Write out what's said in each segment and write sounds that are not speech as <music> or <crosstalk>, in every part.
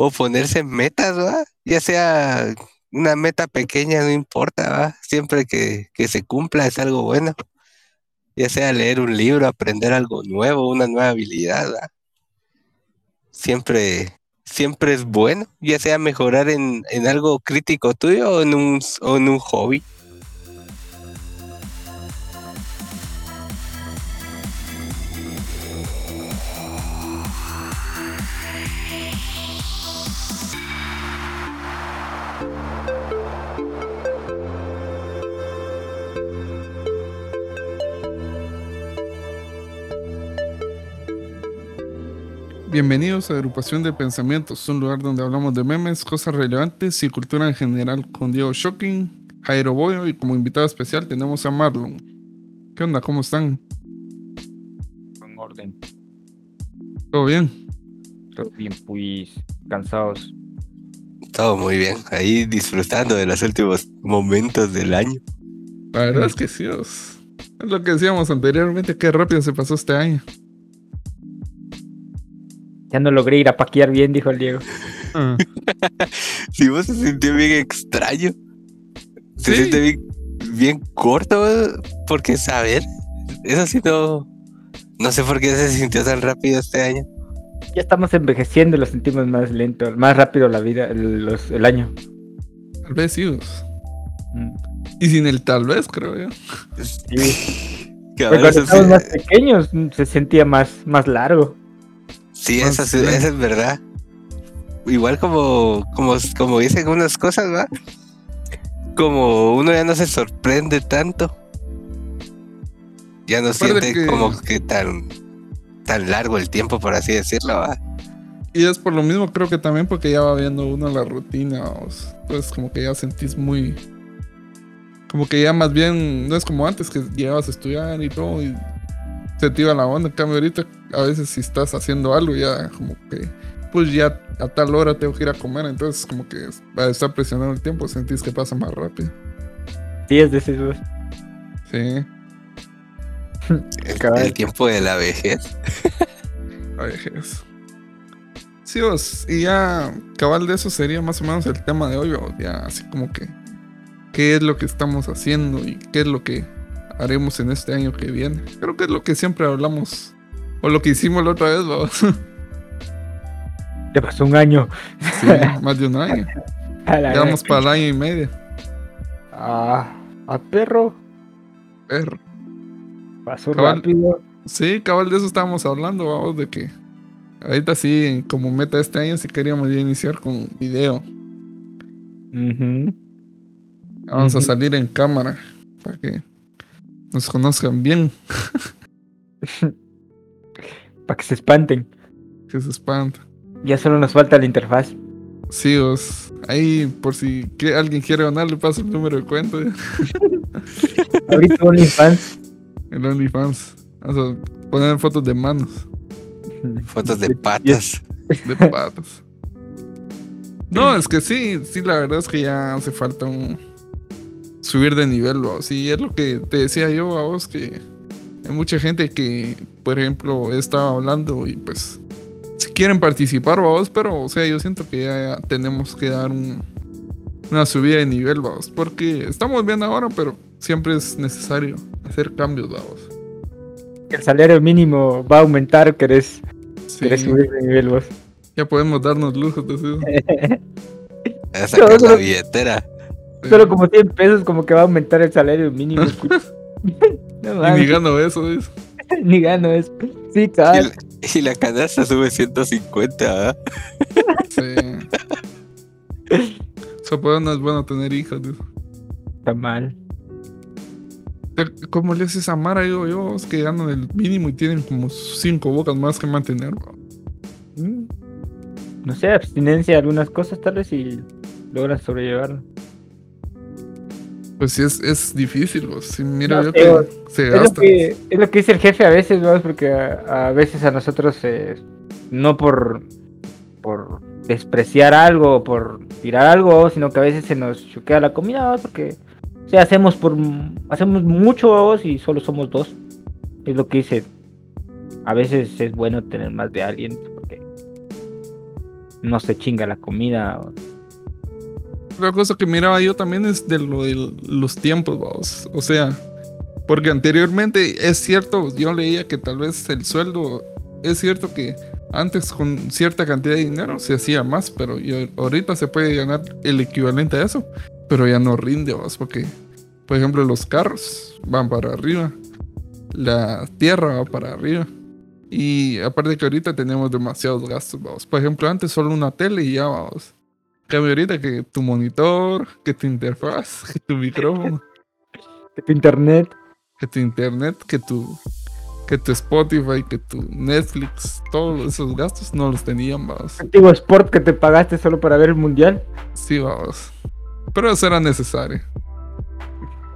o ponerse metas. Ya sea una meta pequeña, no importa. Siempre que, que se cumpla es algo bueno. Ya sea leer un libro, aprender algo nuevo, una nueva habilidad. Siempre, siempre es bueno, ya sea mejorar en, en algo crítico tuyo o en un, o en un hobby. Bienvenidos a Agrupación de Pensamientos, un lugar donde hablamos de memes, cosas relevantes y cultura en general con Diego Shocking, Jairo Boyo y como invitado especial tenemos a Marlon. ¿Qué onda? ¿Cómo están? En orden. ¿Todo bien? Todo bien, pues cansados. Todo muy bien, ahí disfrutando de los últimos momentos del año. La verdad es que sí, es lo que decíamos anteriormente, qué rápido se pasó este año. Ya no logré ir a paquear bien, dijo el Diego. <laughs> Ah, Si vos se sintió bien extraño, se Sí. siente bien, bien corto, porque saber, eso sí no, no sé por qué se sintió tan rápido este año. Ya estamos envejeciendo y lo sentimos más lento, más rápido la vida, el, los- el año. tal vez sí. os. Mm. Y sin el tal vez, creo yo. Sí. <laughs> Pero cuando estábamos más pequeños mm, se sentía más, más largo. Sí, eso, sí- lento. eso es verdad. Igual como, como, como dicen unas cosas, ¿va? Como uno ya no se sorprende tanto. Ya no Aparte siente que- como que tan, tan largo el tiempo, por así decirlo, ¿va? Y es por lo mismo, creo que también porque ya va viendo uno la rutina. os. Entonces, como que ya sentís muy. Como que ya más bien. No es como antes que llegabas a estudiar y todo. Y se te iba la onda. En cambio, ahorita, a veces, si estás haciendo algo, ya como que. Pues ya a tal hora tengo que ir a comer. Entonces, como que al estar presionando el tiempo, sentís que pasa más rápido. Sí, es esos. Sí. El, Cabal. el tiempo de la vejez. La vejez. Sí, y ya cabal de eso sería más o menos el tema de hoy, o ya así como que qué es lo que estamos haciendo y qué es lo que haremos en este año que viene. Creo que es lo que siempre hablamos, o lo que hicimos la otra vez, vamos. Te pasó un año. Sí, más de un año. <laughs> A la Ya vamos vez. para el año y medio. Ah, a perro. Perro. Pasó Cabal. rápido. Sí, cabal de eso estábamos hablando, vamos, de que ahorita sí, como meta este año, sí queríamos ya iniciar con video. Vamos a salir en cámara para que nos conozcan bien. <laughs> Para que se espanten. Que se espanta. Ya solo nos falta la interfaz. Sí, os, ahí por si que alguien quiere ganar, le paso el número de cuenta. <laughs> Ahorita OnlyFans. El OnlyFans. Vamos a poner fotos de manos, Fotos de patas. de patas. No, es que sí, sí, la verdad es que ya hace falta un subir de nivel, vos. Sí, es lo que te decía yo a vos, que hay mucha gente que, por ejemplo, estaba hablando y pues si quieren participar, vos, pero o sea, yo siento que ya tenemos que dar un, una subida de nivel, vamos, porque estamos bien ahora, pero siempre es necesario hacer cambios, vamos. El salario mínimo va a aumentar, querés, Sí, querés subir de nivel vos. ya podemos darnos lujos de eso. A sacar la billetera. Solo como 100 pesos como que va a aumentar el salario mínimo. <laughs> <laughs> no Y ni gano eso, <laughs> ni gano eso. Sí, Y, la- y la canasta sube 150, ¿va? Sí. O sea, pues no es bueno tener hijos. dice. Está mal. ¿Cómo le haces a Mara? Digo yo, es que ganan el mínimo y tienen como cinco bocas más que mantener. bro. Mm. No sé, abstinencia de algunas cosas tal vez y logran sobrellevarlo. Pues sí, es, es difícil. bro. Sí, mira, No yo que se Es lo, gasta. que, es lo que dice el jefe a veces, ¿no? Porque a, a veces a nosotros, eh, no por, por despreciar algo por tirar algo, sino que a veces se nos choquea la comida, ¿no? porque o sea, hacemos, por, hacemos mucho y solo somos dos. Es lo que dice. A veces es bueno tener más de alguien, porque no se chinga la comida. Otra cosa que miraba yo también es de lo de los tiempos, vamos. O sea, porque anteriormente es cierto, yo leía que tal vez el sueldo, es cierto que antes con cierta cantidad de dinero se hacía más, pero yo- ahorita se puede ganar el equivalente a eso, pero ya no rinde, vamos, porque, por ejemplo, los carros van para arriba, la tierra va para arriba. Y aparte que ahorita tenemos demasiados gastos, vamos. Por ejemplo, antes solo una tele y ya vamos. Cambio ahorita que tu monitor, que tu interfaz, que tu micrófono, <laughs> que tu internet. que tu internet, que tu, que tu Spotify, que tu Netflix, todos esos gastos no los tenían, vamos. Antiguo Sport que te pagaste solo para ver el mundial. Sí, vamos. Pero eso era necesario.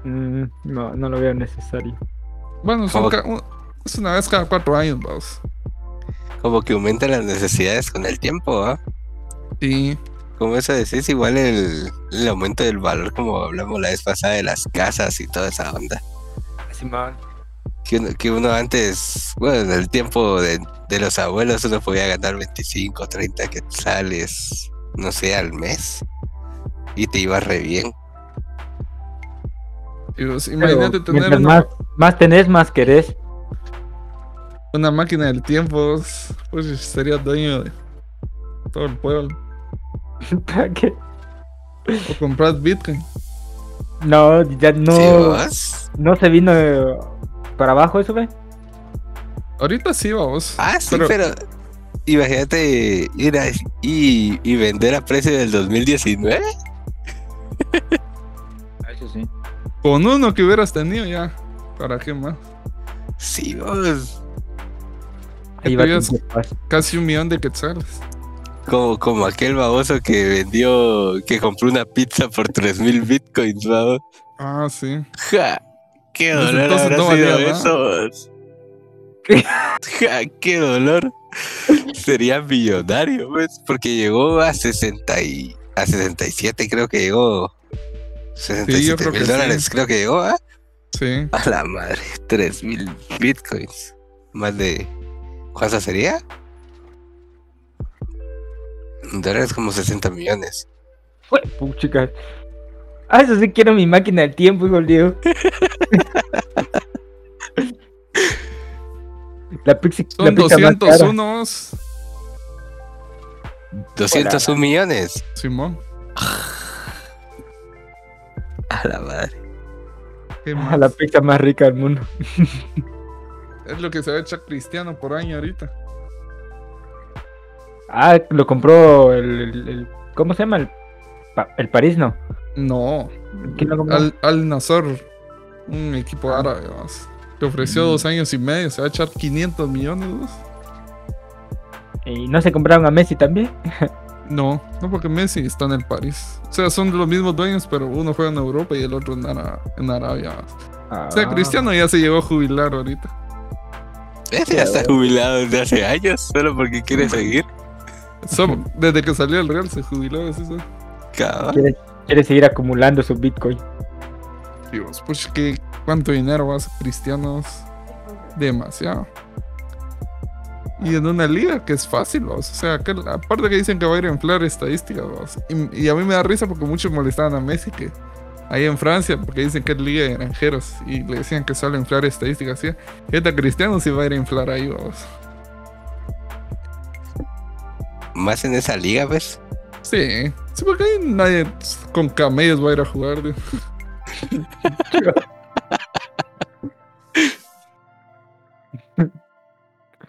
Mm, no, no lo veo necesario. Bueno, son Como- ca- un- es una vez cada cuatro años, vamos. Como que aumentan las necesidades con el tiempo, ¿ah? Y Como eso decís, igual el, el aumento del valor, como hablamos la vez pasada de las casas y toda esa onda. Simón. Que uno, que uno antes, bueno, en el tiempo de, de los abuelos, uno podía ganar 25, 30 quetzales, no sé, al mes. Y te iba re bien. pues, Pero imagínate tener mientras una, más, más tenés, más querés. una máquina del tiempo, pues sería dueño de todo el pueblo. ¿Para qué? O comprar Bitcoin. No, ya no, ¿Sí, vos? no se vino eh, para abajo eso, ve. Ahorita sí, vamos. Ah, sí, pero, imagínate ir a- y, y vender a precio del 2019. <laughs> Eso sí. Con uno que hubieras tenido ya. ¿Para qué más? Sí, vos. Ahí va. Casi un millón de quetzales. Como, como aquel baboso que vendió, que compró una pizza por 3000 bitcoins, vamos. Ah, sí. Ja, qué dolor entonces habrá no sido eso. Ja, qué dolor. Sería millonario, pues, porque llegó a 60 y a 67, creo que llegó. 67 creo mil sí. dólares, creo que llegó, ¿ah? Sí. A la madre, 3000 bitcoins. Más de. ¿Cuánto sería? Dólares como 60 millones. Fue, puchica. Ah, eso sí quiero mi máquina del tiempo, hijo Diego. <laughs> la pizza, la Son pizza cara. 201, 201 millones. Simón. A la madre. ¿Qué Ah? La pizza más rica del mundo. Es lo que se va a echar Cristiano por año ahorita. Ah, lo compró el, el- el- ¿cómo se llama? El, el París, ¿no? No. ¿Quién lo compró? Al, Al Nazar, un equipo árabe, vamos. Le ofreció Mm. dos años y medio, se va a echar 500 millones. ¿Y no se compraron a Messi también? <laughs> No, no porque Messi está en el París. O sea, son los mismos dueños, pero uno juega en Europa y el otro en, Ara- en Arabia. Ah, O sea, Cristiano ya se llegó a jubilar ahorita. Ese ya está jubilado desde hace años, solo porque quiere seguir. So- desde que salió el Real se jubiló. ¿es eso? Quiere, quiere seguir acumulando su Bitcoin. Dios, pues que cuánto dinero va a ser Cristianos. Demasiado. Y en una liga que es fácil, vamos. O sea, que, aparte que dicen que va a ir a inflar estadísticas, vamos. Y, y a mí me da risa porque muchos molestaban a Messi que ahí en Francia, porque dicen que es liga de granjeros y le decían que solo inflar estadísticas. ¿sí? Esta Cristiano sí va a ir a inflar ahí, vamos. Más en esa liga, ¿ves? Sí, sí, porque nadie con camellos va a ir a jugar. tío. <laughs>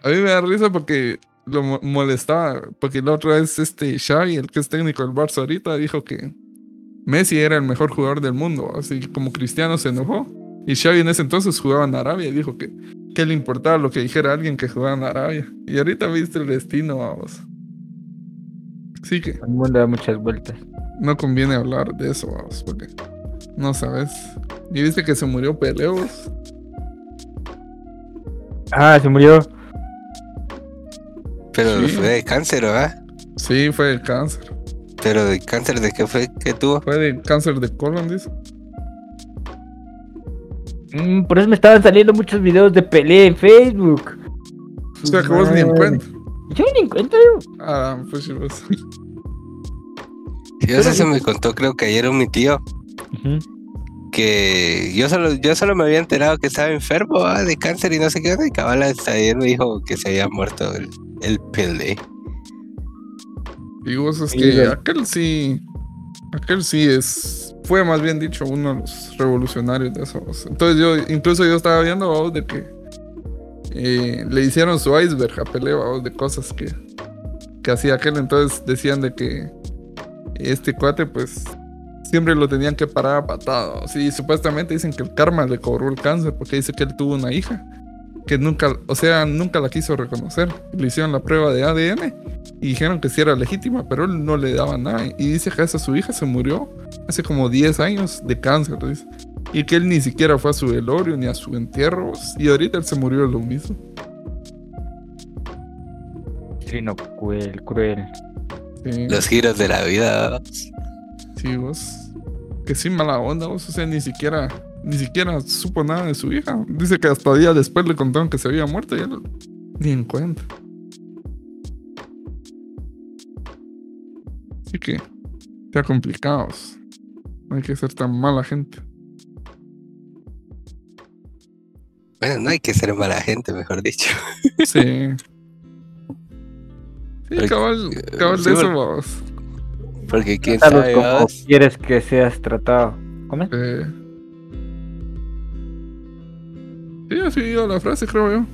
A mí me da risa porque lo mo- molestaba, porque la otra vez este Xavi, el que es técnico del Barça ahorita, dijo que Messi era el mejor jugador del mundo, así como Cristiano se enojó. Y Xavi en ese entonces jugaba en Arabia y dijo que, que le importaba lo que dijera alguien que jugaba en Arabia. Y ahorita viste el destino, vamos. Sí que El mundo da muchas vueltas. no conviene hablar de eso, vamos, porque no sabes. Y viste que se murió Peleos. Ah, se murió. Pero Sí. fue de cáncer, ¿verdad? Sí, fue de cáncer. Pero de cáncer de qué fue que tuvo. Fue de cáncer de colon, dice. Mm, por eso me estaban saliendo muchos videos de pelea en Facebook. O sea, que vos ni en cuenta. Yo ni encuentro. Ah, pues vos. Sí, o sea, se me contó, creo que ayer un mi tío, que yo solo, yo solo me había enterado que estaba enfermo ah, de cáncer y no sé qué, onda, y cabal hasta ayer me dijo que se había muerto el, el Pelé. Y vos es que aquel sí. Aquel sí es. Fue más bien dicho uno de los revolucionarios de eso. vos. Entonces yo, incluso yo estaba viendo vos, de que eh, le hicieron su iceberg a Pelé de cosas que, que hacía aquel. Entonces decían de que este cuate, pues siempre lo tenían que parar a patadas. Y supuestamente dicen que el karma le cobró el cáncer porque dice que él tuvo una hija que nunca, o sea, nunca la quiso reconocer. Le hicieron la prueba de ADN y dijeron que sí era legítima, pero él no le daba nada. Y dice que esa su hija se murió hace como 10 años de cáncer. Y que él ni siquiera fue a su velorio ni a su entierro. Y ahorita él se murió de lo mismo. Sí, no, cruel, cruel. Sí, Los giros de la vida. sí, vos. Que sí, mala onda, vos. O sea, ni siquiera, ni siquiera supo nada de su hija. Dice que hasta días después le contaron que se había muerto y él ni en cuenta. Así que, sea complicados. No hay que ser tan mala gente. Bueno, no hay que ser mala gente, mejor dicho. Sí. <laughs> Sí, cabal, eh, cabal de eso, vamos. Porque quién Trátalos sabe, como vamos. quieres que seas tratado. ¿Cómo? Eh, sí, así iba la frase, creo yo.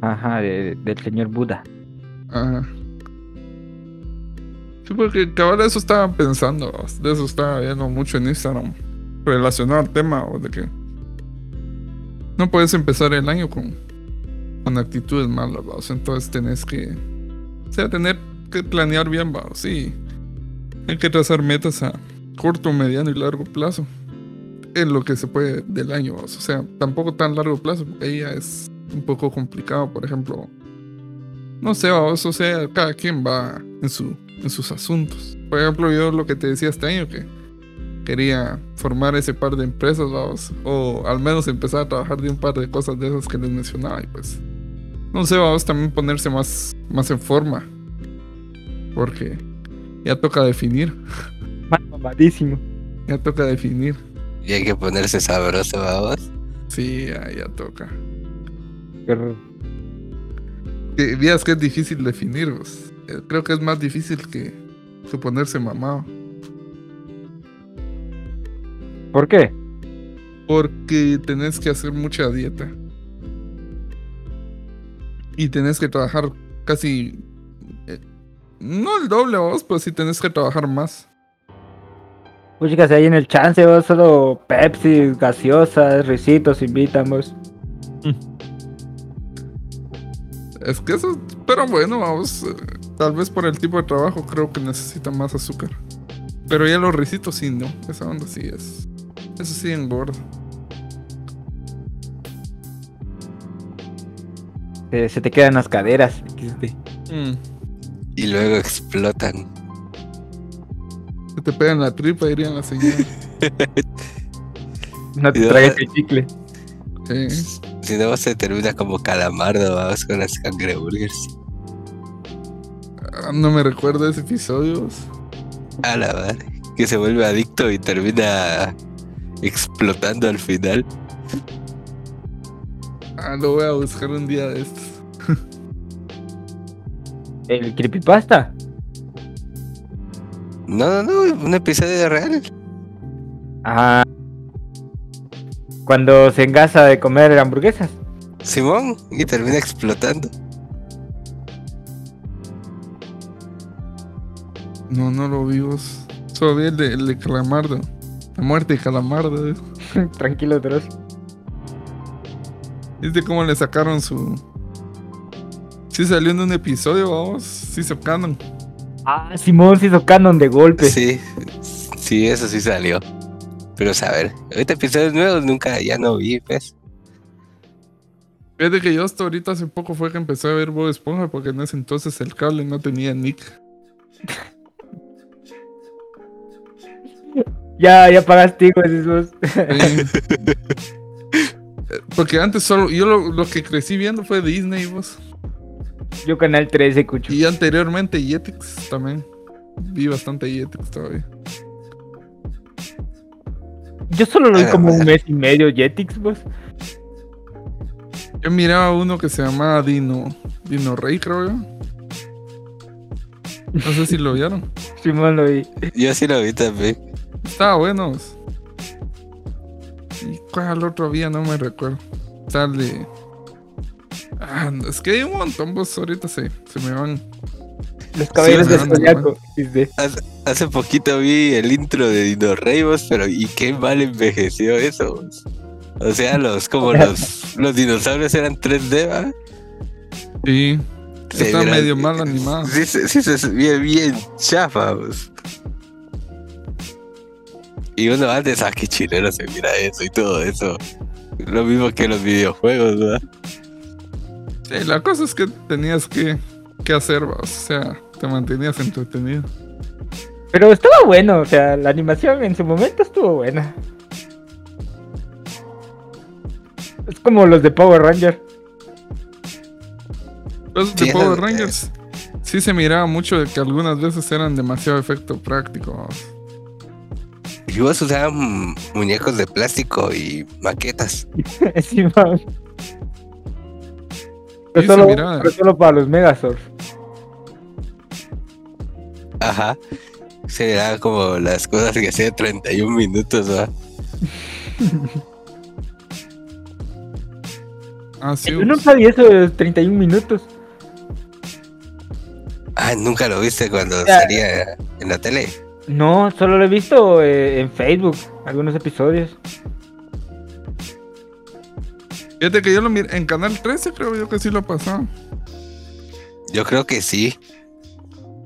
Ajá, de- del señor Buda. Ajá. Sí, porque cabal de eso estaba pensando, de eso estaba viendo mucho en Instagram. Relacionado al tema, o de que no puedes empezar el año con, con actitudes malas. Entonces tenés que, sea, tener que planear bien. Sí, hay que trazar metas a corto, mediano y largo plazo. En lo que se puede del año, vamos. O sea, tampoco tan largo plazo, porque ya es un poco complicado, por ejemplo. No sé, vamos, o sea, cada quien va en, su, en sus asuntos. Por ejemplo, yo lo que te decía este año, que quería formar ese par de empresas, vamos, o al menos empezar a trabajar de un par de cosas de esas que les mencionaba, y pues, no sé, vamos también ponerse más, más en forma, porque ya toca definir, Mamadísimo. ya toca definir, Y hay que ponerse sabroso, vamos. sí, ya, ya toca. Pero Que veas que es difícil definir. Eh, Creo que es más difícil que, que ponerse mamado. ¿Por qué? Porque tenés que hacer mucha dieta. Y tenés que trabajar casi. eh, no el doble vos, pero sí tenés que trabajar más. Pues chicas, ahí en el chance, vos solo Pepsi, gaseosas, risitos, invitamos. Es que eso. Pero bueno, vamos. eh, tal vez por el tipo de trabajo creo que necesita más azúcar. Pero ya los risitos sí, no. Esa onda sí es. Eso sí engorda. Se, se te quedan las caderas. Mm, Y luego explotan. Se te pega en la tripa, dirían las señoras. No <laughs> te tragues el chicle. Sí. Si no, se termina como calamardo, vamos, con las cangreburgers. Ah, No me recuerdo ese episodio. A la madre. Que se vuelve adicto y termina explotando al final. Ah, lo voy a buscar un día de estos. <laughs> El creepypasta. No, no, no, un episodio real. Ah. Cuando se engasa de comer hamburguesas. Simón, y termina explotando. No, no lo vimos. Solo vi el de, el de Calamardo. Muerte de Calamardo. <laughs> Tranquilo, Dross. ¿Viste cómo le sacaron su. Sí salió en un episodio, vamos. Sí sacaron. Ah, Simón se hizo canon de golpe. Sí, sí, eso sí salió. Pero saber, ahorita episodios nuevos nunca ya no vi, pues. Fíjate que yo hasta ahorita hace poco fue que empecé a ver Bob Esponja porque en ese entonces el cable no tenía nick. <laughs> Ya, ya pagaste, esos. Eh, <laughs> Porque antes solo, yo lo, lo que crecí viendo fue Disney, vos. Yo Canal 13, Cucho. Y anteriormente Jetix también. Vi bastante Jetix todavía. Yo solo lo vi Ah, como un mes y medio Jetix, pues. Yo miraba uno que se llamaba Dino. Dino Rey, creo yo. No sé si lo vieron. <laughs> Simón lo vi. Yo sí lo vi también. Estaba bueno. ¿Y cuál otro había? No me recuerdo. Sale. Ah, no, es que hay un montón, vos ahorita se, se me van. Los caballeros Sí, del. XD. Hace, hace poquito vi el intro de Dino Rey, vos, pero y qué mal envejeció eso. vos. O sea, los como <laughs> los, los dinosaurios eran 3D, ¿va? Sí. Se Está medio mal animado. Sí, sí, sí, se bien, bien chafa, vos. Y uno antes, ah, qué chileno se mira eso y todo eso. Lo mismo que los videojuegos, ¿verdad? Sí, la cosa es que tenías que, que hacer. O sea, te mantenías entretenido. Pero estaba bueno, o sea, la animación en su momento estuvo buena. Es como los de Power Ranger. Los Sí, de Power Rangers. Sí se miraba mucho de que algunas veces eran demasiado efecto práctico. Y vos usaban muñecos de plástico y maquetas. <laughs> Sí, Pero solo, pero solo para los Megazords. Ajá. Se eran como las cosas que hacía 31 minutos, ¿va? <laughs> Ah, sí. Yo nunca vi eso de los 31 minutos. Ah, nunca lo viste cuando Ya. salía en la tele. No, solo lo he visto eh, en Facebook, algunos episodios. Fíjate que yo lo miré en Canal 13, creo yo que sí lo pasaba. Yo creo que sí.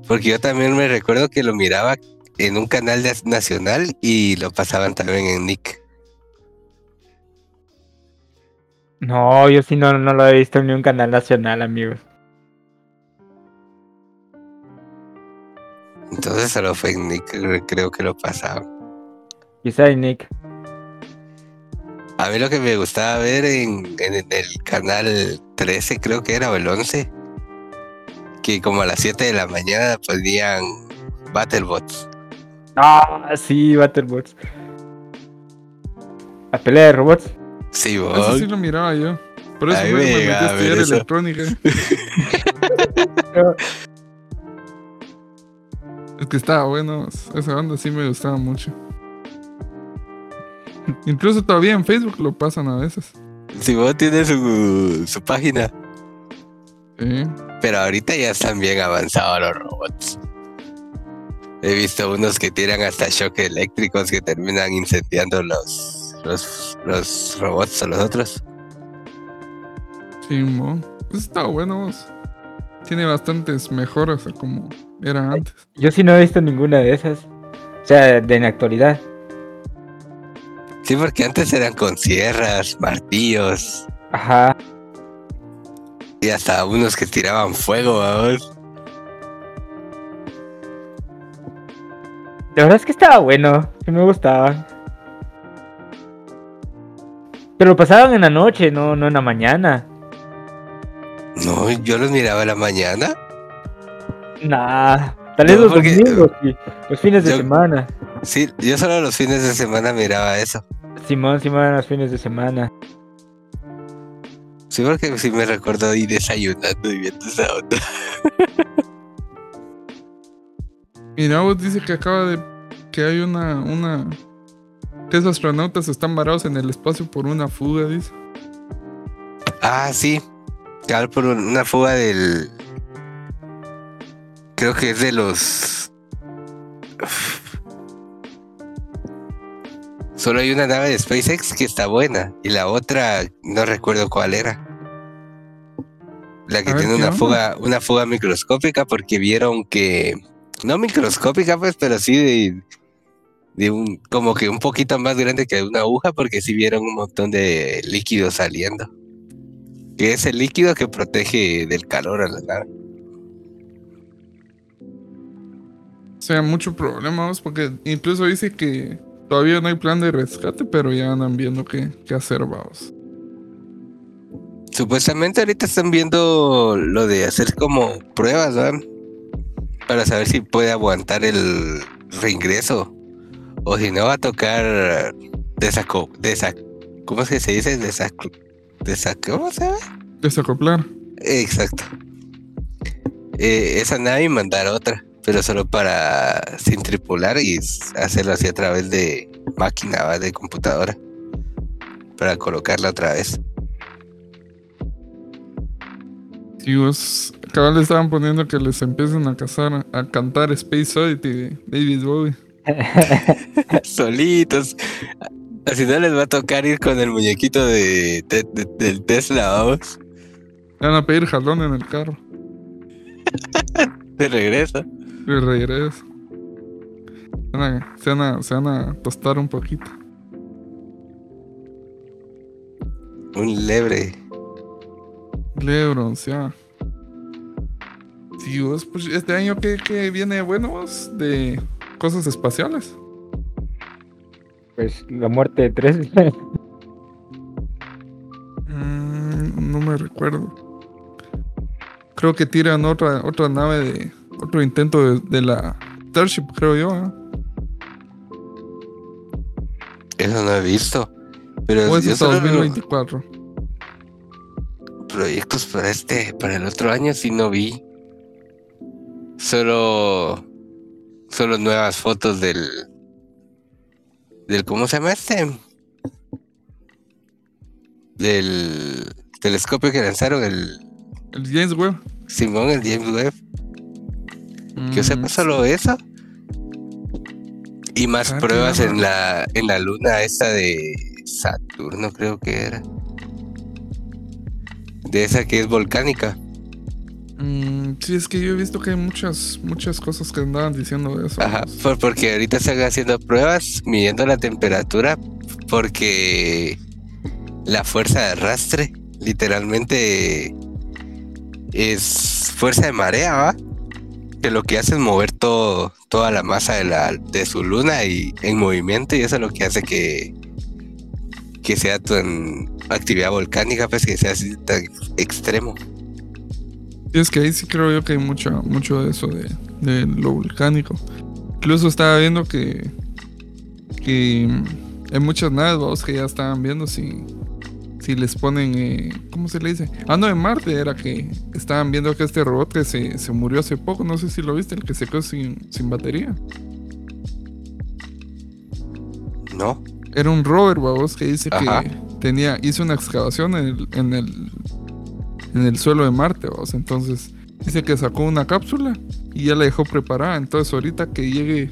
Porque yo también me recuerdo que lo miraba en un canal de- nacional y lo pasaban también en Nick. No, yo sí no, no lo he visto en ni un canal nacional, amigos. Entonces solo fue Nick, cre- creo que lo pasaban. Quizá Nick. A mí lo que me gustaba ver en, en- en el canal 13, creo que era, o el 11, que como a las 7 de la mañana ponían Battlebots. Ah, sí, Battlebots. La pelea de robots. Sí, Eso vos. sí lo miraba yo. Por eso Ahí luego me me metí a estudiar eso. electrónica. <laughs> <laughs> <laughs> es que estaba bueno. Esa banda sí me gustaba mucho. Incluso todavía en Facebook lo pasan a veces. Si vos tienes su, su página, Sí. pero ahorita ya están bien avanzados los robots. He visto unos que tiran hasta shock eléctricos que terminan incendiando los, los, los robots a los otros. Sí, mo. Pues estaba bueno. Tiene bastantes mejoras como era antes. Yo sí no he visto ninguna de esas. O sea, de en la actualidad. Sí, porque antes eran con sierras, martillos Ajá. y hasta unos que tiraban fuego, vamos. La verdad es que estaba bueno. Sí me gustaba. Pero lo pasaban en la noche, no, no en la mañana. No, yo los miraba en la mañana. Nah. Tal vez No, los porque- domingos, sí. Los fines de semana. Sí, yo solo los fines de semana miraba eso. Simón, Simón, los fines de semana. Sí, porque sí me recuerdo ir desayunando y viendo esa onda. <laughs> Mira, vos dice que acaba de. que hay una. una. que esos astronautas están varados en el espacio por una fuga, dice. Ah, sí. Cabal por un- una fuga del. Creo que es de los. Solo hay una nave de SpaceX que está buena y la otra no recuerdo cuál era. La que A tiene ¿qué una onda? fuga, una fuga microscópica porque vieron que no microscópica pues, pero sí de, de un como que un poquito más grande que una aguja porque sí vieron un montón de líquido saliendo. Que es el líquido que protege del calor a la nave. Sea, mucho problema, vos, porque incluso dice que todavía no hay plan de rescate, pero ya andan viendo qué, qué hacer, vamos. Supuestamente ahorita están viendo lo de hacer como pruebas, ¿verdad? Para saber si puede aguantar el reingreso. O si no va a tocar desaco, desac, ¿cómo es que se dice? Desac, desac, ¿cómo se llama? Desacoplar. Exacto. Eh, esa nave y mandar otra, pero solo para sin tripular y hacerlo así a través de máquina, ¿va? de computadora. Para colocarla otra vez. Si vos, cabal le estaban poniendo que les empiecen a cazar, a cantar Space Oddity de David Bowie. <laughs> Solitos. Así no les va a tocar ir con el muñequito de, de- de- del Tesla, vamos. Le van a pedir jalón en el carro. <laughs> De regreso. Y regreso. Se van a, se van a, se van a tostar un poquito. Un lebre. Le bronceado. Sí, vos, pues este año que, que viene bueno vos de cosas espaciales. Pues la muerte de tres. <laughs> Mm, no me recuerdo. Creo que tiran otra, otra nave de. Otro intento de, de la Starship, creo yo. ¿eh? Eso no he visto. Pero O es yo hasta solo 2024. proyectos para este, para el otro año sí no vi. Solo, solo nuevas fotos del, del, ¿cómo se llama este? Del telescopio que lanzaron, el El James Webb. Simón, el James Webb. Que yo Mm, sepa solo eso. Y más pruebas en la, en la luna esta de Saturno, creo que era. De esa que es volcánica. mm, sí, es que yo he visto que hay muchas, muchas cosas que andaban diciendo de eso. Ajá, por- porque ahorita están haciendo pruebas midiendo la temperatura porque la fuerza de arrastre literalmente es fuerza de marea, ¿va? Que lo que hace es mover todo, toda la masa de, la, de su luna y en movimiento y eso es lo que hace que, que sea tan actividad volcánica, pues que sea así tan extremo. Sí, es que ahí sí creo yo que hay mucho, mucho de eso de, lo volcánico. Incluso estaba viendo que, que hay muchas naves vamos, que ya estaban viendo si, si les ponen, eh, ¿cómo se le dice? Ah, no, en Marte era que estaban viendo que este robot que se, se murió hace poco, no sé si lo viste, el que se quedó sin, sin batería. ¿No? Era un rover, vos, que dice Ajá. que tenía, hizo una excavación en el, en el, en el suelo de Marte, vos. Entonces, dice que sacó una cápsula y ya la dejó preparada. Entonces, ahorita que llegue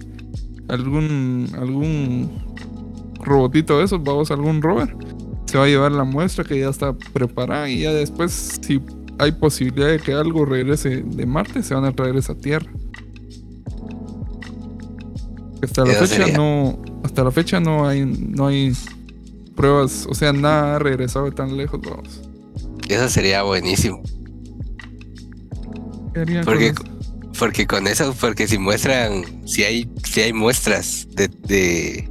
algún, algún robotito de esos, vamos, algún rover, se va a llevar la muestra que ya está preparada y ya después, si hay posibilidad de que algo regrese de Marte, se van a traer esa Tierra. Hasta la fecha sería. no, hasta la fecha no hay, no hay pruebas, o sea, nada ha regresado de tan lejos, vamos. Eso sería buenísimo. ¿Qué con Porque, eso? porque con eso, porque si muestran, si hay, si hay muestras de, de,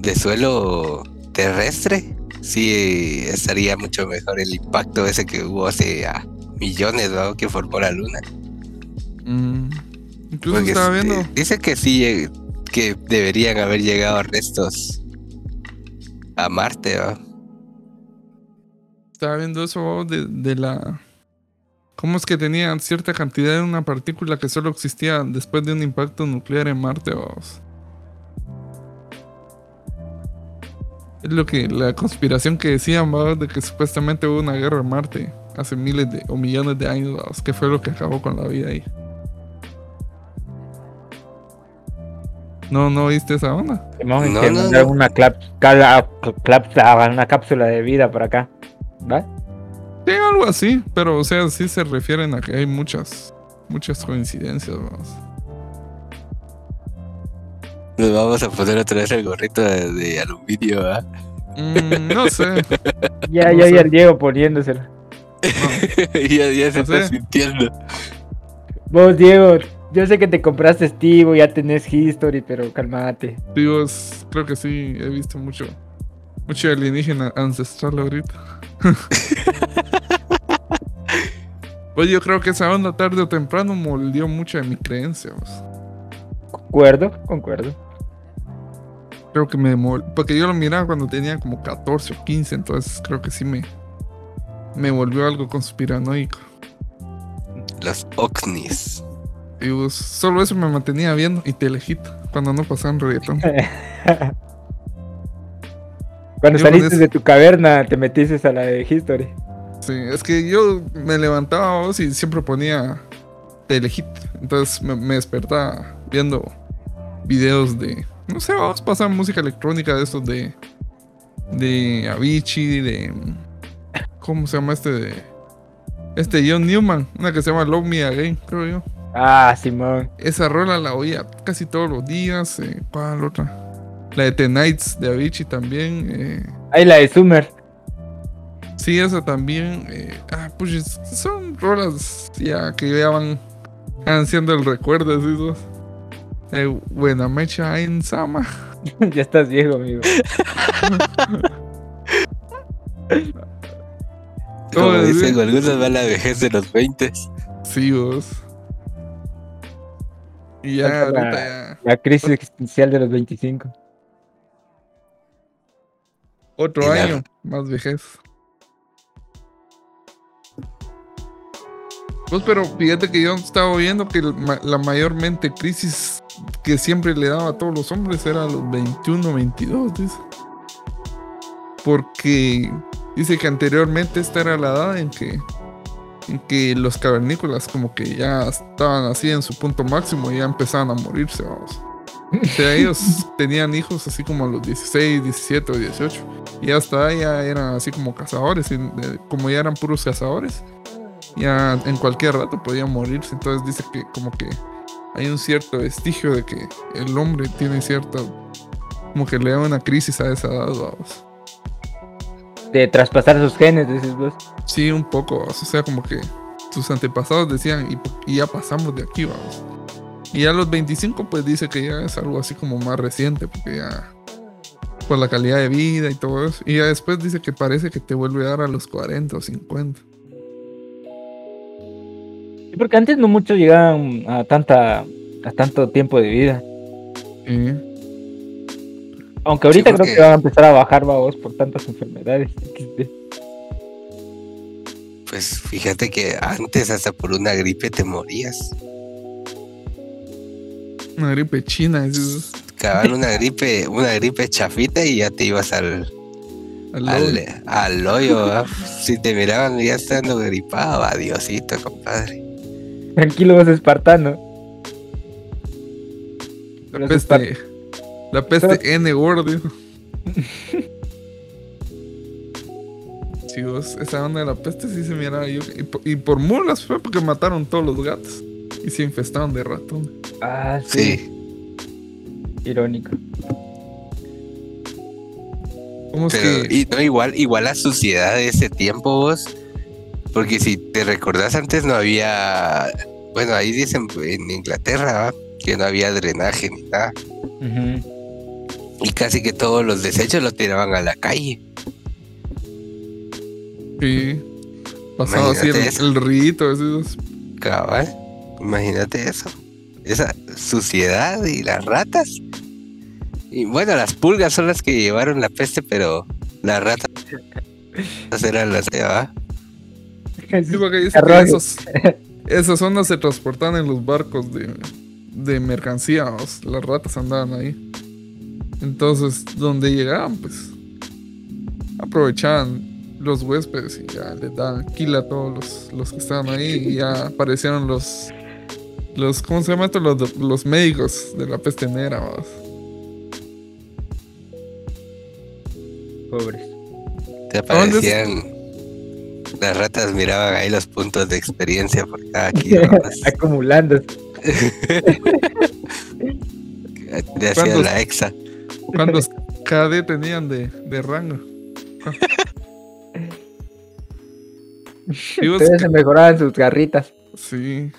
de suelo terrestre, sí estaría mucho mejor el impacto ese que hubo hace ah, millones, ¿no? Que formó la luna. Mm, Incluso Porque estaba viendo, dice que sí, eh, que deberían haber llegado restos a Marte, ¿va? estaba viendo eso de, de la cómo es que tenían cierta cantidad de una partícula que solo existía después de un impacto nuclear en Marte, vamos. Es lo que la conspiración que decían, vamos, de que supuestamente hubo una guerra en Marte hace miles de o millones de años, vamos, que fue lo que acabó con la vida ahí. No, no viste esa onda. Simón, No, que no, una, clap- cala- clap- una cápsula de vida por acá. ¿Va? Sí, algo así, pero o sea, sí se refieren a que hay muchas, muchas coincidencias, vamos. Nos vamos a poner otra vez el gorrito de, de aluminio. Mm, no sé. <laughs> Ya, No ya, sé. ya el Diego poniéndoselo. <laughs> ya, ya se No está sé. sintiendo. Vos, Diego, yo sé que te compraste Steve, ya tenés History, pero calmate. Digo, creo que sí, he visto mucho, mucho alienígena ancestral ahorita. <laughs> Pues yo creo que esa onda tarde o temprano moldeó mucho de mi creencia. vos. Concuerdo, concuerdo. Creo que me. Porque yo lo miraba cuando tenía como 14 o 15, entonces creo que sí me, me volvió algo conspiranoico. Los ovnis. Y pues, solo eso me mantenía viendo y telejito cuando no pasaban reggaetón. <laughs> Cuando Yo saliste de tu caverna, te metiste a la de History. Sí, es que yo me levantaba vos, y siempre ponía telehit. Entonces me, me despertaba viendo videos de. No sé, vamos a pasar música electrónica de estos de. De Avicii, de. ¿Cómo se llama este? De. Este John Newman, una que se llama Love Me Again, creo yo. Ah, Simón. Esa rola la oía casi todos los días. Eh, ¿Cuál otra? La de The Nights de Avicii también. Eh, Ahí la de Summer. Sí, esa también. eh, ah, pues es- son rolas ya que ya van el recuerdo. ¿sí? Eh, buena mecha en Sama. <laughs> ya estás viejo, amigo. <laughs> Como Oh, dicen sí. algunos, va a la vejez de los 20. Sí, vos. Y ya la- ahorita ya. La crisis existencial de los 25. Otro Y la- año, más vejez. Pues, pero fíjate que yo estaba viendo que la mayormente crisis que siempre le daba a todos los hombres era a los 21, 22, dice. Porque dice que anteriormente esta era la edad en que, en que los cavernícolas como que ya estaban así en su punto máximo y ya empezaban a morirse, vamos. O sea, ellos <laughs> tenían hijos así como a los 16, 17 o 18. Y hasta ahí ya eran así como cazadores. Y eh, como ya eran puros cazadores, ya en cualquier rato podían morirse. Entonces dice que como que hay un cierto vestigio de que el hombre tiene cierta... Como que le da una crisis a esa edad, vamos. De traspasar sus genes, dices vos. Sí, un poco, o sea, como que sus antepasados decían, y, y ya pasamos de aquí, vamos. Y a los 25, pues dice que ya es algo así como más reciente, porque ya por la calidad de vida y todo eso. Y ya después dice que parece que te vuelve a dar a los 40 o 50. Porque antes no muchos llegaban a tanta a tanto tiempo de vida. Aunque ahorita creo que van a empezar a bajar vagos por tantas enfermedades. XD. <laughs> Pues fíjate que antes hasta por una gripe te morías. Una gripe china, es Cabal una <laughs> gripe, una gripe chafita y ya te ibas al, al, al hoyo. ¿va? Si te miraban ya estando gripado, adiosito, compadre. Tranquilo, vos espartano. la Los peste, la peste N word, dijo. <laughs> Sí, vos, esa onda de la peste sí se miraba yo. Y, po- y por mulas fue porque mataron todos los gatos. Y se infestaron de ratón. Ah, sí. Sí, Irónico. ¿Cómo es pero que.? y no, igual, igual la suciedad de ese tiempo vos, porque si te recordás antes no había, bueno ahí dicen en Inglaterra que no había drenaje ni nada y casi que todos los desechos los tiraban a la calle. Sí. Pasaba así el, el rito, esos. Cabal, imagínate eso. Esa suciedad y las ratas. Y bueno, las pulgas son las que llevaron la peste, pero las ratas <laughs> eran las que ¿va? Sí, porque dice que Arroyos. esos, <laughs> esas ondas se transportaban en los barcos de, de mercancía. o sea, las ratas andaban ahí. Entonces, donde llegaban, pues aprovechaban los huéspedes y ya les daban quila a todos los, los que estaban ahí. Y ya aparecieron los. los ¿Cómo se llama esto? Los, los médicos de la peste negra. vamos. Pobres. Te ¿A dónde es? aparecían. Las ratas miraban ahí los puntos de experiencia por cada <laughs> kilo. Acumulando. <laughs> Te hacían la exa. ¿Cuántos KD tenían de, de rango? <laughs> Ustedes se mejoraban sus garritas. Sí.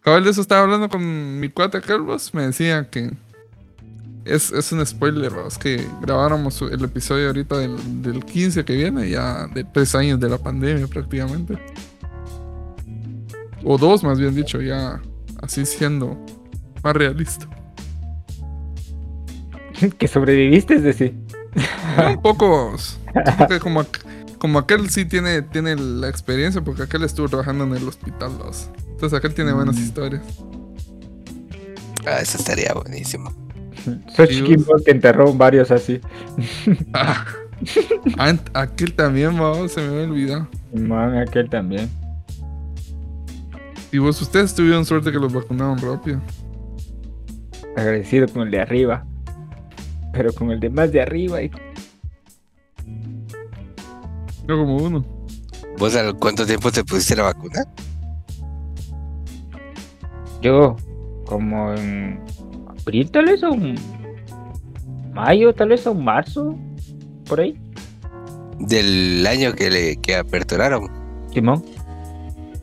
Cabal de eso estaba hablando con mi cuate Carlos. Me decía que es, es un spoiler, es que grabáramos el episodio ahorita del, del 15 que viene, ya de tres años de la pandemia prácticamente. O dos, más bien dicho, ya así siendo más realista. <laughs> que sobreviviste, es decir. Pocos. Porque <laughs> como, ac- como aquel sí tiene, tiene la experiencia, porque aquel estuvo trabajando en el hospital. los- Entonces aquel tiene buenas Mm. historias. Ah, eso estaría buenísimo. Xochitl Ball que enterró varios así. <laughs> Ah, aquel también, vamos, se me había olvidado. Man, aquel también. Y vos, ustedes tuvieron suerte que los vacunaron rápido. Agradecido con el de arriba. Pero con el de más de arriba. y- Yo como uno. ¿Vos a cuánto tiempo te pusiste la vacuna? Yo, como en abril tal vez o en mayo tal vez o en marzo. Por ahí. Del año que le que aperturaron Simón,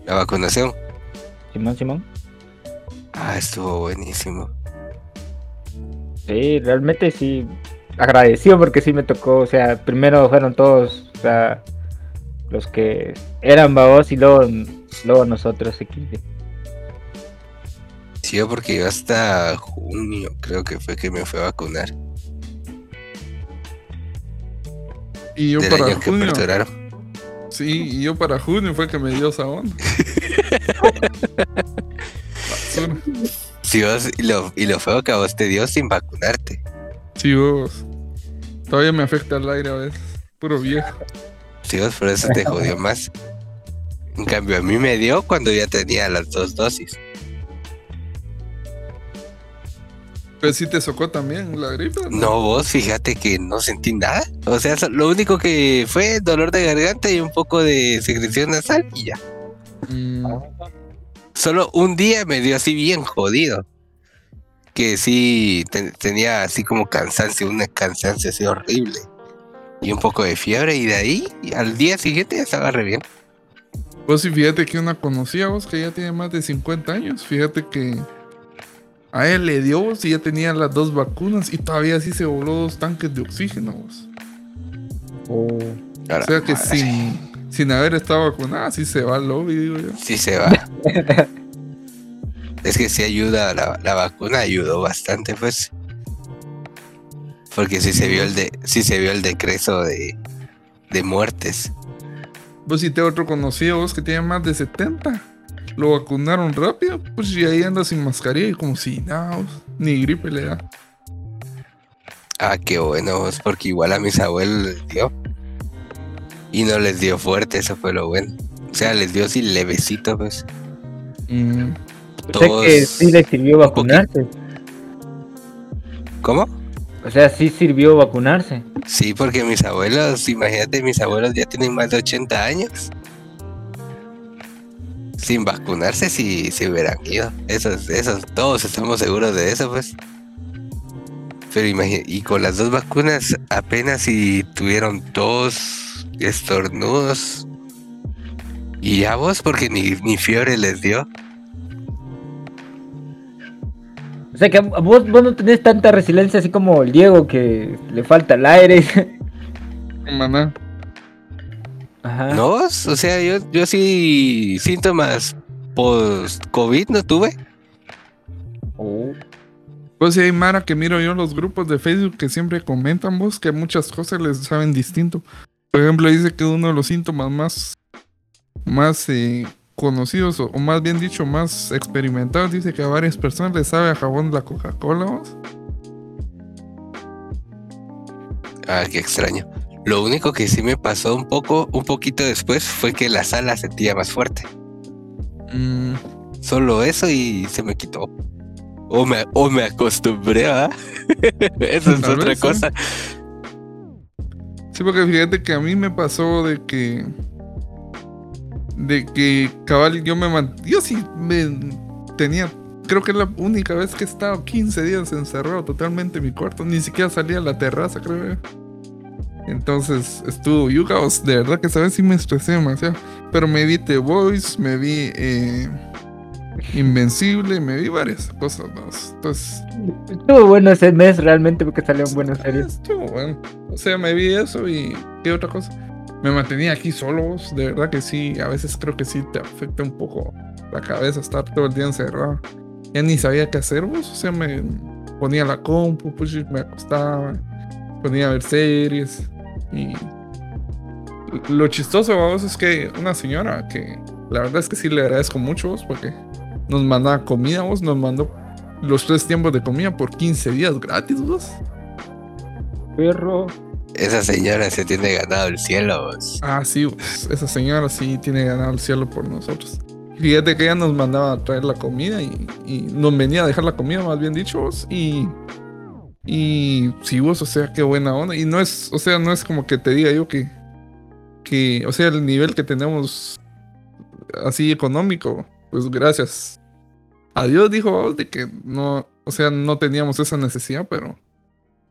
la vacunación. Simón, Simón. Ah, estuvo buenísimo. Sí, realmente sí. Agradecido porque sí me tocó. O sea, primero fueron todos. O sea, los que eran babos y luego, luego nosotros aquí. Sí, yo porque yo hasta junio creo que fue que me fue a vacunar. Y yo del para año que junio. aperturaron. Sí, y yo para junio fue que me dio esa onda. <laughs> Sí, vos- y, lo, y lo feo que a vos te dio sin vacunarte. Sí, vos. Todavía me afecta el aire a veces. Puro viejo. Sí, vos por eso te jodió más. En cambio, a mí me dio cuando ya tenía las dos dosis. Pero sí te socó también la gripe. No, vos fíjate que no sentí nada. O sea, lo único que fue dolor de garganta y un poco de secreción nasal y ya. Mm, Solo un día me dio así bien jodido. Que sí te- tenía así como cansancio, una cansancio así horrible. Y un poco de fiebre y de ahí al día siguiente ya estaba re bien. Vos sí, fíjate que una conocía vos que ya tiene más de 50 años. Fíjate que a él le dio vos y ya tenía las dos vacunas y todavía sí se voló dos tanques de oxígeno vos. Ahora, O sea que madre, sin, sin haber estado vacunada sí se va al lobby, digo yo. Sí se va. <laughs> es que sí ayuda, la, la vacuna ayudó bastante, pues. Porque sí se vio el de, sí se vio el decreso de, de muertes. Vos sí te otro conocido vos que tiene más de 70. Lo vacunaron rápido, pues y ahí anda sin mascarilla y como si nada, vos, ni gripe le da. Ah, qué bueno, pues, porque igual a mis abuelos les dio. Y no les dio fuerte, eso fue lo bueno. O sea, les dio así levecito, pues. Mm, O sea que sí le sirvió un vacunarse. ¿Cómo? O sea, sí sirvió vacunarse. Sí, porque mis abuelos, imagínate, mis abuelos ya tienen más de 80 años. Sin vacunarse si se hubieran ido. Esos, esos, todos estamos seguros de eso, pues. Pero imagínate, y con las dos vacunas apenas si tuvieron tos, estornudos. Y ya vos, porque ni, ni fiebre les dio. O sea que vos, vos no tenés tanta resiliencia así como el Diego que le falta el aire. maná. Ajá. ¿No? O sea, yo, yo sí síntomas post-COVID no tuve. Oh. Pues sí hay Mara que miro yo en los grupos de Facebook que siempre comentan vos que muchas cosas les saben distinto. Por ejemplo, dice que uno de los síntomas más, más eh, conocidos, o, o más bien dicho, más experimentados, dice que a varias personas les sabe a jabón la Coca-Cola. vos. Ah, qué extraño. Lo único que sí me pasó un poco, un poquito después, fue que la sala sentía más fuerte. Mm, Solo eso y se me quitó. O me, o me acostumbré, ¿ah? <laughs> Eso es otra vez, sí. cosa. Sí, porque fíjate que a mí me pasó de que. De que cabal, yo me man- Yo sí me tenía. Creo que es la única vez que he estado 15 días encerrado totalmente en mi cuarto. Ni siquiera salía a la terraza, creo yo. Entonces estuvo Yugaos. De verdad que esa vez sí me estresé demasiado. Pero me vi The Voice, me vi eh, Invencible, me vi varias cosas más. Entonces. Estuvo bueno ese mes realmente porque salieron buenas series. Estuvo bueno. O sea, me vi eso y ¿qué otra cosa? Me mantenía aquí solo, de verdad que sí, a veces creo que sí te afecta un poco la cabeza, estar todo el día encerrado. Ya ni sabía qué hacer, vos. O sea, me ponía la compu, pues me acostaba, ponía a ver series. Y lo chistoso, vos, es que una señora que la verdad es que sí le agradezco mucho, vos, porque nos mandaba comida, vos, nos mandó los tres tiempos de comida por 15 días gratis, vos. Perro. Esa señora se tiene ganado el cielo. vos. Ah, sí, vos, esa señora sí tiene ganado el cielo por nosotros. Fíjate que ella nos mandaba a traer la comida y, y nos venía a dejar la comida, más bien dicho, vos, y y sí, vos, o sea, qué buena onda. Y no es, o sea, no es como que te diga yo que, que, o sea, el nivel que tenemos así económico, pues gracias a Dios dijo vos, de que no, o sea, no teníamos esa necesidad, pero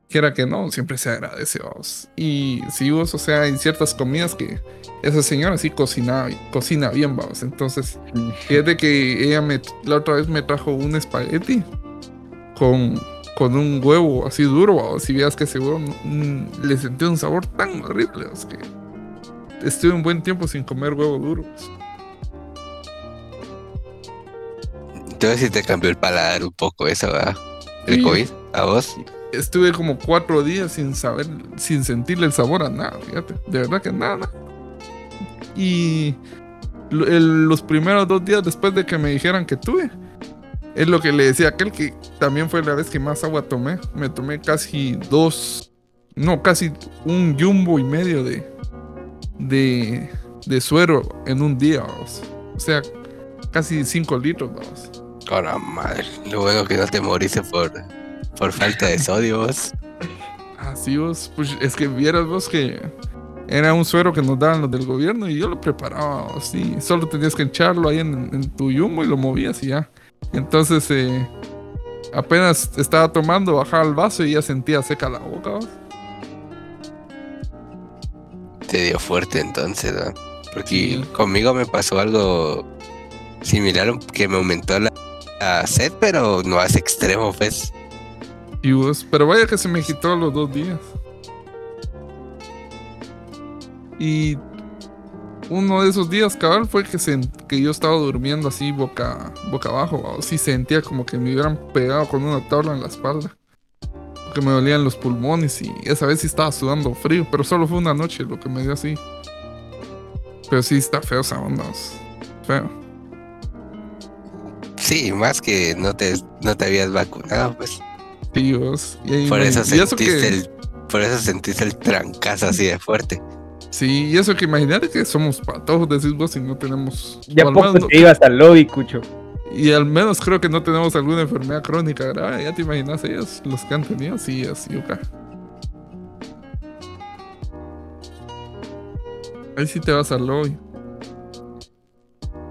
quiera que no, siempre se agradece vos. Y sí, vos, o sea, hay ciertas comidas que esa señora sí cocina, cocina bien, vamos. Entonces, fíjate que ella me, la otra vez me trajo un espagueti con, con un huevo así duro, vamos. Si veas que ese huevo mm, le sentí un sabor tan horrible, es que estuve un buen tiempo sin comer huevo duro. Entonces sí te cambió el paladar un poco eso, ¿verdad? El Sí. COVID, a vos. Estuve como cuatro días sin saber, sin sentirle el sabor a nada, fíjate. De verdad que nada. Y el- los primeros dos días después de que me dijeran que tuve, es lo que le decía aquel que también fue la vez que más agua tomé. Me tomé casi dos, no, casi un jumbo y medio de, de, de suero en un día, vamos. O sea, casi cinco litros, vamos. Con la madre. Lo bueno que no te moriste por, por falta de sodio, vos. <laughs> Así vos, pues es que vieras vos que era un suero que nos daban los del gobierno y yo lo preparaba, así, solo tenías que echarlo ahí en, en tu yumbo y lo movías y ya. Entonces, eh, apenas estaba tomando, bajaba el vaso y ya sentía seca la boca. vos. Te dio fuerte entonces, ¿no? Porque Sí. conmigo me pasó algo similar, que me aumentó la, la sed, pero no hace extremo, pues. Y vos, pero vaya que se me quitó los dos días. Y uno de esos días, cabal, fue que, sen- que yo estaba durmiendo así boca, boca abajo. o sí sentía como que me hubieran pegado con una tabla en la espalda. Que me dolían los pulmones y esa vez sí estaba sudando frío, pero solo fue una noche lo que me dio así. Pero sí está feo esa onda, feo. Sí, más que no te, no te habías vacunado, pues. Vos. Y Por me- eso y eso que- el, por eso sentiste el trancazo así de fuerte. Sí, y eso que imagínate que somos patojos, decís vos, y no tenemos. Ya poco menos no- te ibas al lobby, cucho. y al menos creo que no tenemos alguna enfermedad crónica grave. Ya te imaginas ellos, los que han tenido, sí, así, acá. Ahí sí te vas al lobby.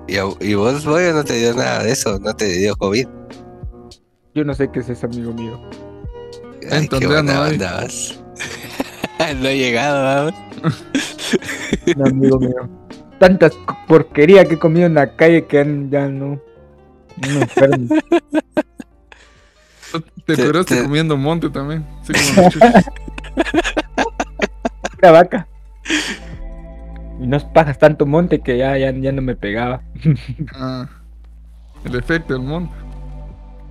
Y, a- y vos, Boyo, no te dio nada de eso, no te dio COVID. Yo no sé qué es eso, amigo mío. Ay, En qué buena no onda, vas. <laughs> no he llegado, vamos. No, amigo mío. Tantas c- porquería que he comido en la calle que han- ya no. No me enfermo. <laughs> Te Te- curaste te- comiendo monte también. Sí, como. <laughs> Una vaca. Y no pagas tanto monte que ya, ya, ya no me pegaba. <laughs> Ah, el efecto del monte.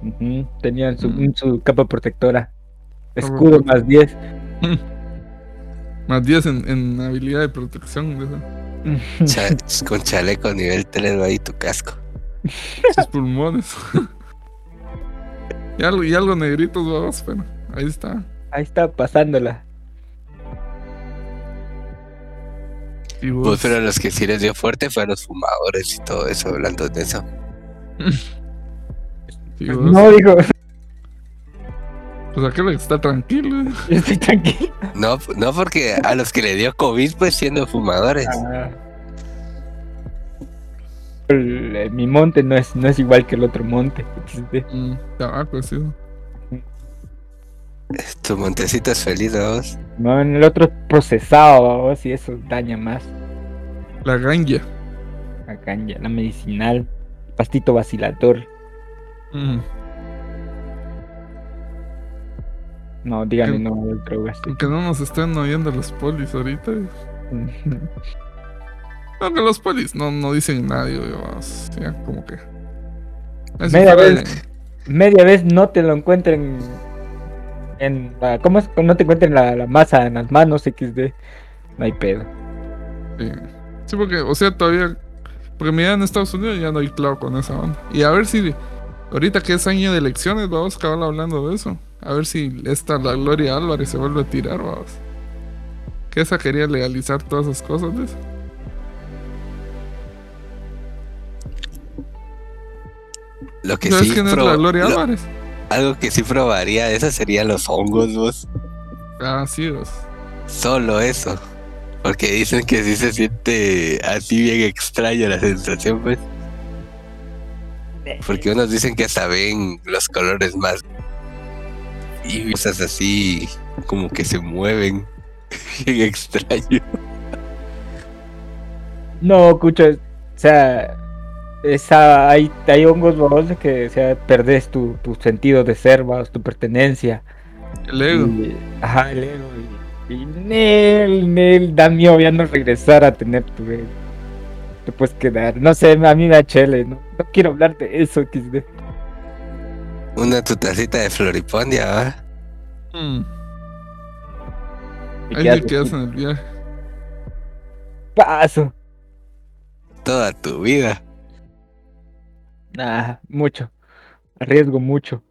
Ujú, Tenían su, Mm. su capa protectora. Escudo más 10. Más 10 en, en habilidad de protección. de esa. <laughs> Cha- con chaleco nivel 3 ahí tu casco. sus pulmones. <laughs> y, algo, y algo negritos, vamos, pero ahí está. Ahí está pasándola. Y vos, Pues, pero los que sí les dio fuerte fueron los fumadores y todo eso, hablando de eso. <laughs> y No, dijo, pues aquel que está tranquilo. <laughs> estoy tranquilo. No, no porque a los que le dio COVID, pues siendo fumadores. Ah. El- eh, mi monte no es, no es igual que el otro monte. Este, Mm, tabaco, sí. Tu montecito es feliz, vos. No, en el otro es procesado, vamos, y eso daña más. La ganja. La caña, la medicinal, pastito vacilador. Mm, No, díganle no a las drogas. que no nos estén oyendo los polis ahorita. <laughs> No, que los polis no, no dicen nada, digo como que. Media vez. Media vez no te lo encuentren en la. ¿Cómo es? No te encuentren la, la masa en las manos, XD. No hay pedo. Sí. Sí, porque, o sea, todavía. Porque mira, en Estados Unidos ya no hay claro con esa banda. Y a ver si. Ahorita que es año de elecciones, vamos a acabar hablando de eso. A ver si esta, la Gloria Álvarez, se vuelve a tirar, vamos. Que esa quería legalizar todas esas cosas, ¿ves? Lo que ¿Sabes sí es pro- la Gloria lo- Álvarez? algo que sí probaría de eso serían los hongos, vos. Ah, sí, vos. Solo eso. Porque dicen que sí se siente así bien extraña la sensación, pues. Porque unos dicen que hasta ven los colores más. Y cosas así como que se mueven. <laughs> Bien extraño. No, cucho. O sea. Esa, hay, hay hongos babos que o sea, perdés tu, tu sentido de ser, babos, tu pertenencia. El ego. Y- ajá, el ego. Y, y Nel, Nel, da miedo ya no regresar a tener tu ego. Te puedes quedar. No sé, a mí me da chele, ¿no? No quiero hablar de eso, XD. Una tu tacita de floripondia, ¿va? Mm. Ahí quedas te quedas en el viaje. Paso. Toda tu vida. Nah, mucho. Arriesgo mucho.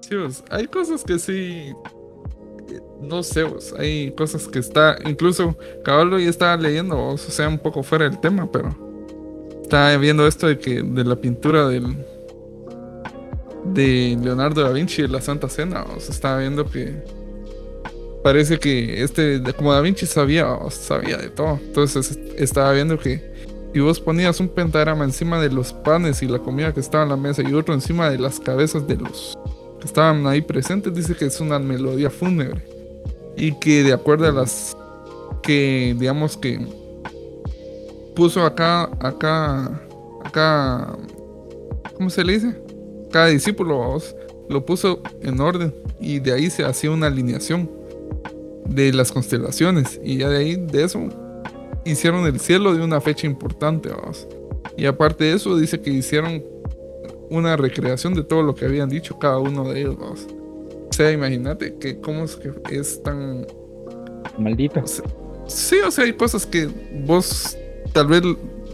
Sí, vos, hay cosas que sí. No sé, vos, hay cosas que está. Incluso Caballo ya estaba leyendo, vos, o sea, un poco fuera del tema, pero. Estaba viendo esto de que de la pintura del. de Leonardo da Vinci de la Santa Cena, vos, estaba viendo que. Parece que este, como da Vinci sabía, sabía de todo. Entonces est- estaba viendo que y vos ponías un pentagrama encima de los panes y la comida que estaba en la mesa y otro encima de las cabezas de los que estaban ahí presentes, dice que es una melodía fúnebre. Y que de acuerdo a las que digamos que puso acá, acá, acá, ¿cómo se le dice? Cada discípulo vamos, lo puso en orden y de ahí se hacía una alineación de las constelaciones y ya de ahí, de eso, hicieron el cielo de una fecha importante, vamos. Y aparte de eso, dice que hicieron una recreación de todo lo que habían dicho cada uno de ellos, vamos. O sea, imagínate que cómo es que es tan... Maldito. o sea, sí, o sea, hay cosas que vos tal vez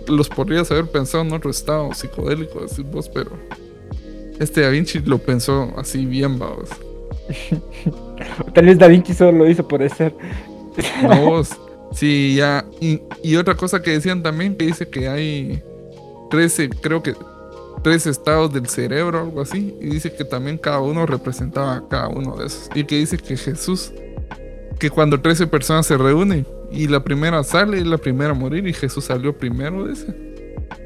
los podrías haber pensado en otro estado psicodélico, decir vos, pero este Da Vinci lo pensó así bien, vamos. <laughs> Tal vez Da Vinci solo lo hizo por ser. No vos. Sí, ya. Y, y otra cosa que decían también, que dice que hay 13, creo que tres estados del cerebro, algo así. Y dice que también cada uno representaba a cada uno de esos. Y que dice que Jesús, que cuando 13 personas se reúnen y la primera sale, es la primera a morir y Jesús salió primero, dice.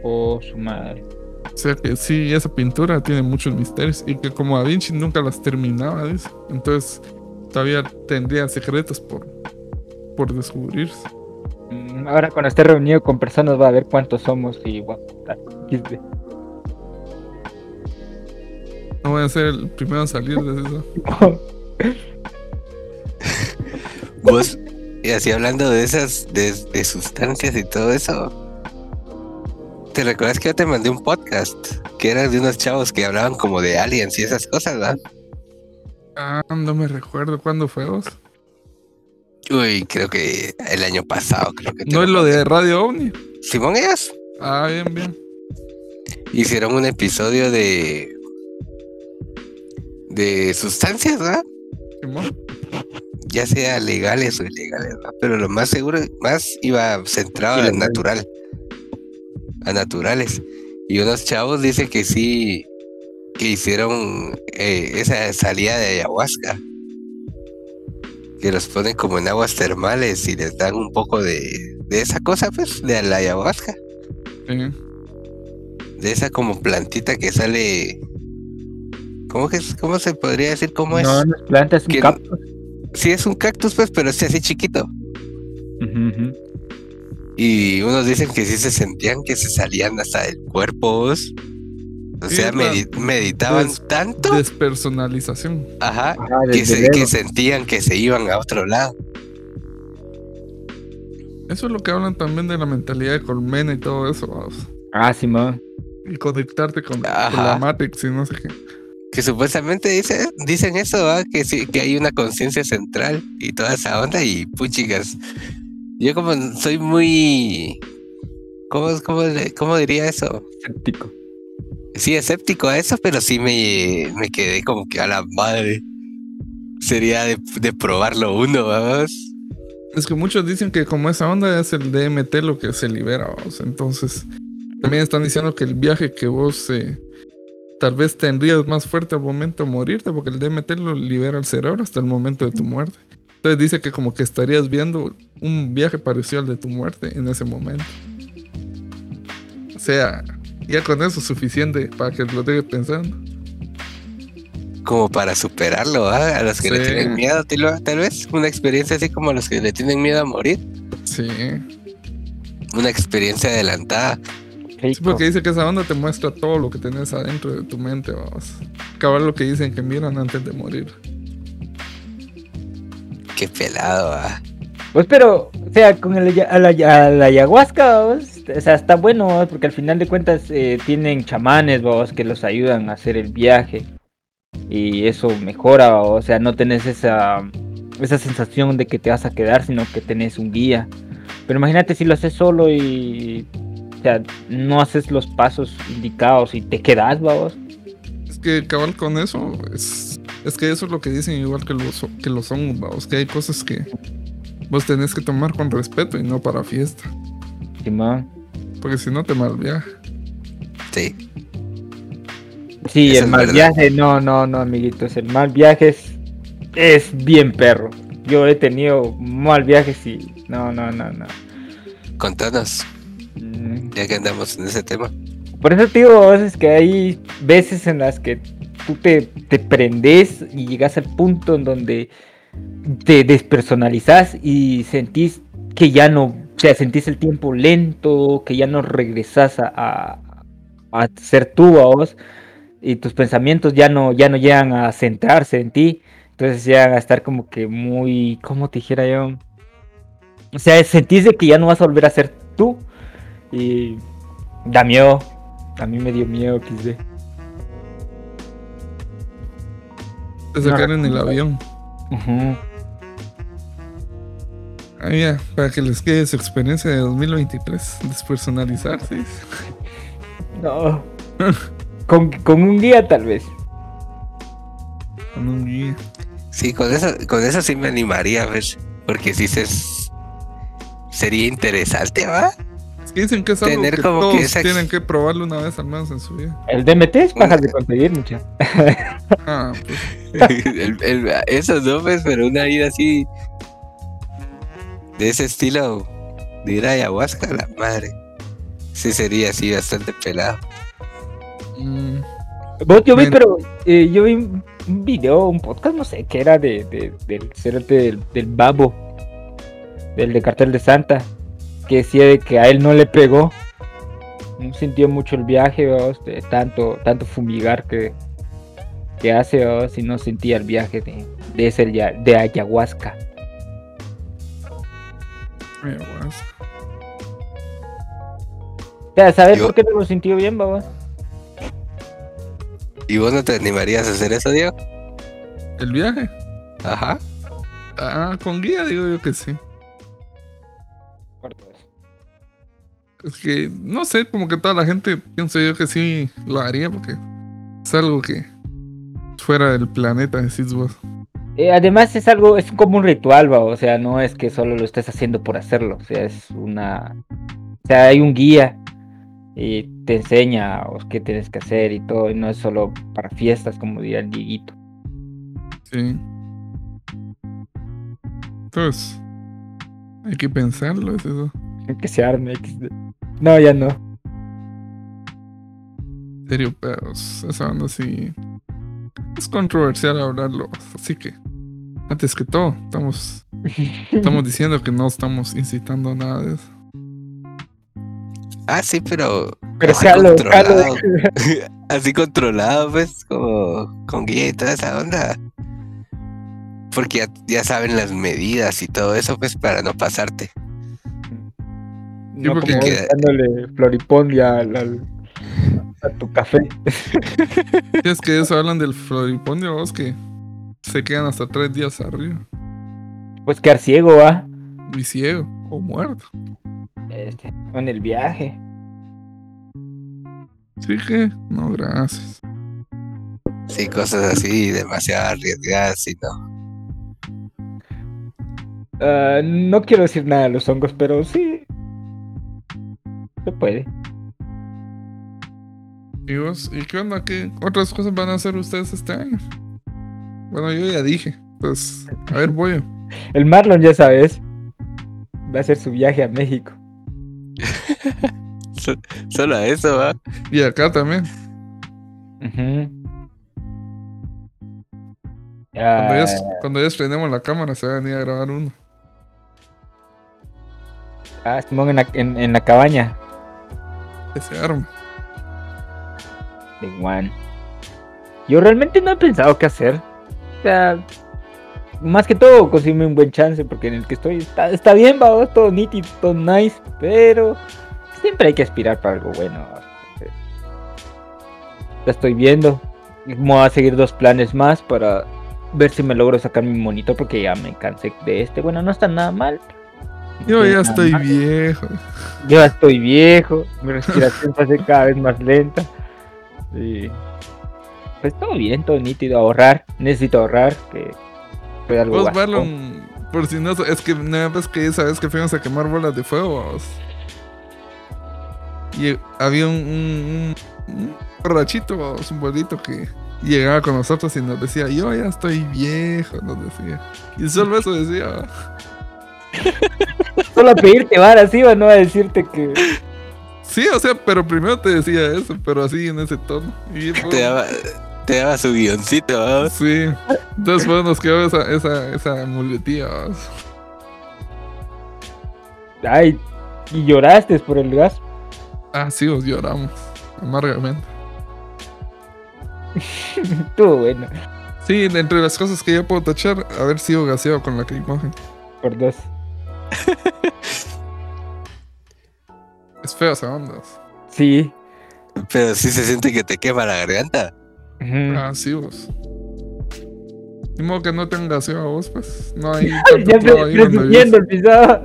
Oh, su madre. O sea que sí, esa pintura tiene muchos misterios y que como Da Vinci nunca las terminaba, dice. Entonces todavía tendría secretos por, por descubrirse. Mm, Ahora cuando esté reunido con personas va a ver cuántos somos y va a. No voy a ser el primero en salir de eso. <laughs> Vos, y así hablando de esas, de, de sustancias y todo eso. ¿Te recuerdas que yo te mandé un podcast? Que era de unos chavos que hablaban como de aliens y esas cosas, ¿verdad? Ah, no me recuerdo cuándo fue vos. Uy, creo que el año pasado, creo que. No es lo de Radio OVNI. Simón, ellos Ah, bien, bien. hicieron un episodio de. de sustancias, ¿verdad? Simón. Ya sea legales o ilegales, ¿verdad? Pero lo más seguro, más iba centrado a Ilegal. natural. A naturales. Y unos chavos dicen que sí, que hicieron eh, esa salida de ayahuasca. Que los ponen como en aguas termales y les dan un poco de, de esa cosa, pues, de la ayahuasca. Sí. De esa como plantita que sale. ¿Cómo, que es- cómo se podría decir cómo es? No, no es planta, es un Que- cactus. Sí, es un cactus, pues, pero es así chiquito. Y unos dicen que sí se sentían que se salían hasta del cuerpo. O Sí, sea, medi- meditaban des- tanto. Despersonalización. Ajá. Ajá, Que, se- que sentían que se iban a otro lado. Eso es lo que hablan también de la mentalidad de colmena y todo eso, vamos. Ah, sí, man. Y conectarte con, con la Matrix y no sé qué. Que supuestamente dice, dicen eso, ¿va? que sí, que hay una conciencia central y toda esa onda y puchigas. Yo como soy muy... ¿Cómo, cómo, cómo diría eso? Escéptico. Sí, escéptico a eso, pero sí me, me quedé como que a la madre. Sería de, de probarlo uno, vamos. Es que muchos dicen que como esa onda es el DMT lo que se libera, vamos. Entonces, también están diciendo que el viaje que vos eh, tal vez tendrías más fuerte al momento de morirte, porque el DMT lo libera el cerebro hasta el momento de tu muerte. Entonces dice que como que estarías viendo un viaje parecido al de tu muerte en ese momento. O sea, ya con eso es suficiente para que lo deje pensando. Como para superarlo, ¿va? A los que le tienen miedo, tal tal vez. Una experiencia así como a los que le tienen miedo a morir. Sí. Una experiencia adelantada. Sí, porque dice que esa onda te muestra todo lo que tenés adentro de tu mente, vamos. Cabal lo que dicen que miran antes de morir. Qué pelado, ¿va? Pues pero, o sea, con el, a la, a la ayahuasca, vos, o sea, está bueno, vos, porque al final de cuentas eh, tienen chamanes, vos, que los ayudan a hacer el viaje. Y eso mejora, o sea, no tenés esa, esa sensación de que te vas a quedar, sino que tenés un guía. Pero imagínate si lo haces solo y, sea, no haces los pasos indicados y te quedas, vos. Es que cabal con eso, es, es que eso es lo que dicen igual que los, que los hongos, vamos. Que hay cosas que vos tenés que tomar con respeto y no para fiesta. Simón. Porque si no te mal viaja. Sí. Sí, el mal verdad. viaje, no, no, no, amiguitos, el mal viaje es, es bien perro. Yo he tenido mal viajes y no, no, no, no. Contanos, ya que andamos en ese tema. Por eso te digo, a veces que hay veces en las que tú te, te prendes y llegas al punto en donde te despersonalizas y sentís que ya no, o sea, sentís el tiempo lento, que ya no regresas a, a, a ser tú a vos y tus pensamientos ya no, ya no llegan a centrarse en ti, entonces llegan a estar como que muy, ¿cómo te dijera yo? O sea, sentís de que ya no vas a volver a ser tú y da miedo. A mí me dio miedo, XD. Te sacar en el avión. Ujú. Ah, ya, para que les quede su experiencia de 2023. Despersonalizarse. No. <laughs> con, con un guía tal vez. Con un guía. Sí, con eso, con eso sí me animaría a ver. Porque sí se sería interesante, ¿va? Que dicen que es algo Tener que como que todos esa tienen que probarlo una vez al menos en su vida. El DMT es pajas de conseguir, mucha. Ah, pues <laughs> El- el- eso no, pues, pero una vida así. De ese estilo. De ir a ayahuasca, la madre. Sí, sería así bastante pelado. mm, Vos, yo vi, Men. pero eh, yo vi un video, un podcast, no sé, que era de, de- del del, del babo, del de cartel de Santa, que decía de que a él no le pegó, no sintió mucho el viaje, vamos, de tanto, tanto fumigar que, que hace, vamos, y no sentía el viaje de, de ese ya- de ayahuasca. ayahuasca. O sea, ¿sabes Yo- por qué no lo sintió bien, vamos? ¿Y vos no te animarías a hacer eso, Diego? ¿El viaje? Ajá. Ah, con guía digo yo que sí. Es que, no sé, como que toda la gente pienso yo que sí lo haría porque es algo que fuera del planeta, decís vos. Eh, además es algo, es como un ritual, va, o sea, no es que solo lo estés haciendo por hacerlo, o sea, es una, o sea, hay un guía y te enseña o, qué tienes que hacer y todo, y no es solo para fiestas, como diría el Dieguito. Sí. Entonces, hay que pensarlo, es eso. Que se arme. No, ya no. En serio, pero esa onda sí es controversial hablarlo. Así que, antes que todo, estamos, estamos <laughs> diciendo que no estamos incitando a nada de eso. Ah, sí, pero Pero así jalo, controlado. jalo. <laughs> así controlado, pues, como con guía y toda esa onda. Porque ya, ya saben las medidas y todo eso, pues, para no pasarte. No porque como que- dándole floripondia al, al- a tu café. <laughs> Es que eso hablan del floripondio, vos, que se quedan hasta tres días arriba. Pues quedar ciego, ¿va? Y ciego o muerto. Este, en el viaje. Sí que, no, gracias. Sí, cosas así, demasiado arriesgadas y no. Ah, no quiero decir nada de los hongos, pero sí. Se puede. ¿Y vos? ¿Y qué onda? ¿Qué otras cosas van a hacer ustedes este año? Bueno, yo ya dije. Pues, a ver, voy. <laughs> El Marlon, ya sabes, va a hacer su viaje a México. <laughs> So- Solo a eso, va. Y acá también. Cuando Ah, ya, cuando ya estrenemos la cámara, se va a venir a grabar uno. ah, Simón en la, en, en la cabaña Que se arma. de Juan. Yo realmente no he pensado qué hacer. O sea, más que todo conseguirme un buen chance, porque en el que estoy está, está bien, va, todo nítido, todo nice, pero siempre hay que aspirar para algo bueno. Entonces, Ya estoy viendo. Voy a seguir dos planes más para ver si me logro sacar mi monitor, porque ya me cansé de este. Bueno, no está nada mal. Yo ya estoy viejo. Yo ya estoy viejo, mi respiración se hace cada vez más lenta. Y pues todo bien, todo nítido, ahorrar. Necesito ahorrar, que fue algo Vos. Marlon, por si no, es que nada más que esa vez que fuimos a quemar bolas de fuego, vos. Y había un, un, un- un borrachito, vos, un bolito que llegaba con nosotros y nos decía, yo ya estoy viejo, nos decía. Y solo eso decía. <laughs> Solo a pedirte vara, sí, o no a decirte que. Sí, o sea, pero primero te decía eso, pero así en ese tono. Y Te daba, te daba su guioncito, va. Sí. Entonces pues, nos quedó esa, esa, esa muletilla. Ay, y lloraste por el gas. Ah, sí, os lloramos. Amargamente. <laughs> Estuvo bueno, Sí, entre las cosas que yo puedo tachar, haber sido gaseado con la imagen. por dos. Es feo esa onda. Sí. Pero sí se siente que te quema la garganta. Ujú. Ah, sí, vos. Ni modo que no tengan gaseado a vos, pues. No hay <laughs> ya clavo ahí donde el pisado.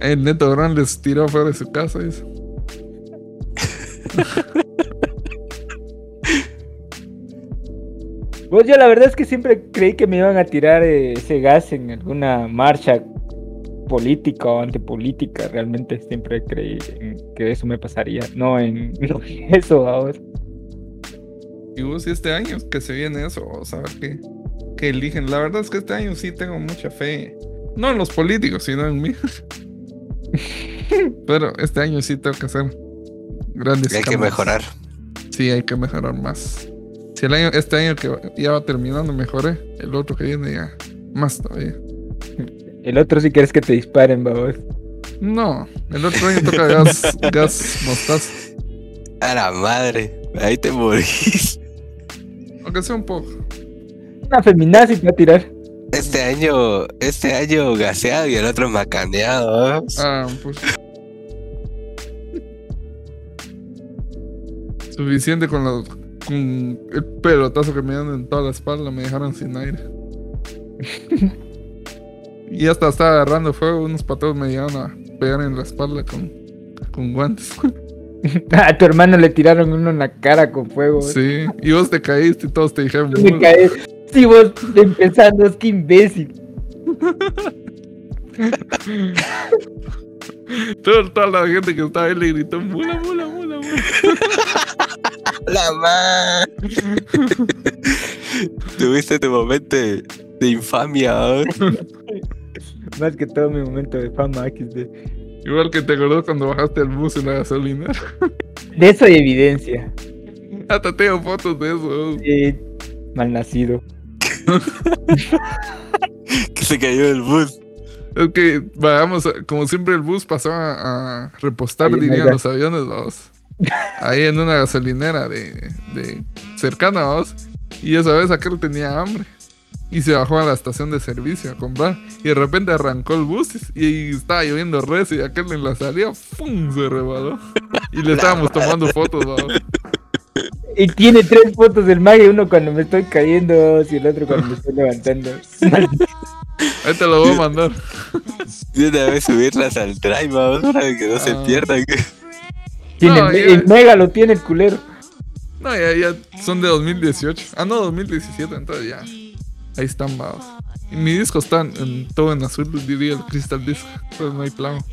El Neto Gran les tiró fuera de su casa. Eso. <laughs> Pues yo la verdad es que siempre creí que me iban a tirar eh, ese gas en alguna marcha política o antipolítica. Realmente siempre creí en que eso me pasaría. No en <laughs> no en eso ahora. Y vos, y este año que se viene eso, vamos a ver qué, qué eligen. La verdad es que este año sí tengo mucha fe. No en los políticos, sino en mí. <laughs> Pero este año sí tengo que hacer grandes Y hay que mejorar. Sí, hay que mejorar más. Si el año, este año que ya va terminando mejoré, el otro que viene ya más todavía. El otro si quieres que te disparen, babos. No, el otro año toca gas, <laughs> gas mostaza. A la madre. Ahí te morís. Aunque sea un poco. Una feminazi te va a tirar. Este año, este año gaseado y el otro macaneado. Ah, pues. Suficiente con, los, el pelotazo que me dieron en toda la espalda, me dejaron sin aire. <laughs> y hasta estaba agarrando fuego, unos patos me llegaron a pegar en la espalda con, con guantes. <laughs> A tu hermano le tiraron uno en la cara con fuego. Sí, y vos te caíste y todos te dijeron. Me "Mula". caí. Sí, vos empezando, es que imbécil. <laughs> Toda, toda la gente que estaba ahí le gritó: Mula, mula, mula, mula. La madre. <laughs> Tuviste tu momento de, de infamia. <laughs> Más que todo mi momento de fama XD. Igual que te acordás cuando bajaste el bus en la gasolinera. <laughs> De eso hay evidencia. Hasta tengo fotos de eso. Eh, malnacido. Que se cayó del bus. Es que, vamos, como siempre el bus pasaba a repostar, dirían los aviones, vamos. Ahí en una gasolinera de, de cercana, vamos. Y esa vez aquel tenía hambre. y se bajó a la estación de servicio a comprar. Y de repente arrancó el bus y, estaba lloviendo res y aquel en la salida, ¡pum! se rebaló. Y le estábamos tomando fotos, vamos. Y tiene tres fotos del mago, uno cuando me estoy cayendo y el otro cuando me estoy levantando. Ahí te lo voy a mandar. De una vez subirlas al drive, vamos, para que no se Ah. pierdan. Tiene, No, el mega lo tiene el culero. No, ya, ya son de 2018. Ah, no, 2017, entonces ya. Ahí están, vamos. Y mi disco está en, en- todo en azul, diría el Crystal Disc. Entonces no hay plano.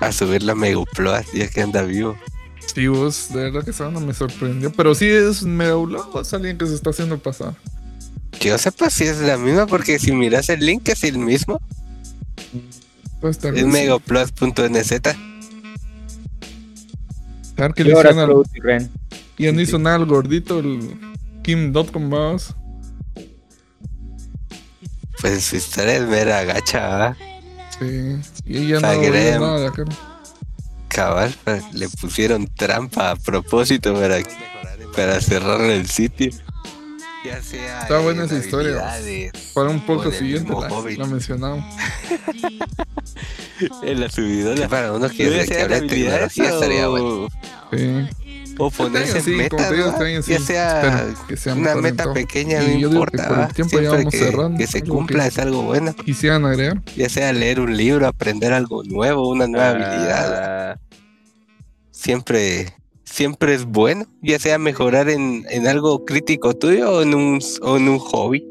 A subir la Megaploa, ya que anda vivo. Sí, vos, de verdad que esa banda me sorprendió. Pero sí es un mega blog, es alguien que se está haciendo pasar. Que yo sepa si es la misma, porque si miras el link es el mismo. Estar Es megaplus.nz. A ver que Y le ahora hicieron al- y Ren. Y no hizo nada el gordito, el Kim.com, vamos. Pues su historia es mera gacha, ¿verdad? Sí. Y ella no nada de acá. Cabal, pues, le pusieron trampa a propósito para, para cerrar el sitio. Ya sea Está buena en esa historia. habilidades, Para un poco siguiente la, la mencionamos. En la subidona. Para uno que, habla de habilidades tecnología estaría o- bueno. Sí. O ponerse sí. ya sea Espero que sea una meta pequeña, Y no yo digo que importa. por el ¿va? tiempo ya Siempre vamos que, cerrando, que se cumpla que- es algo bueno. Quisieran agregar. Ya sea leer un libro, aprender algo nuevo, una nueva habilidad. Ah, Siempre, siempre es bueno. Ya sea mejorar en, en algo crítico tuyo o en un, o en un hobby.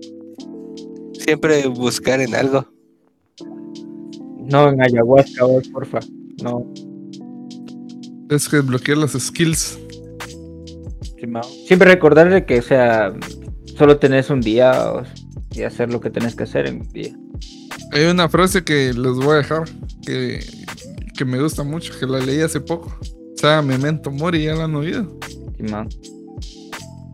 Siempre buscar en algo. No, en ayahuasca, porfa. No, Es que desbloquear las skills. Siempre recordarle que, o sea, solo tenés un día o- y hacer lo que tenés que hacer en un día. Hay una frase que les voy a dejar que, que me gusta mucho, que la leí hace poco. Sea, Memento Mori, ya la han oído. Simao.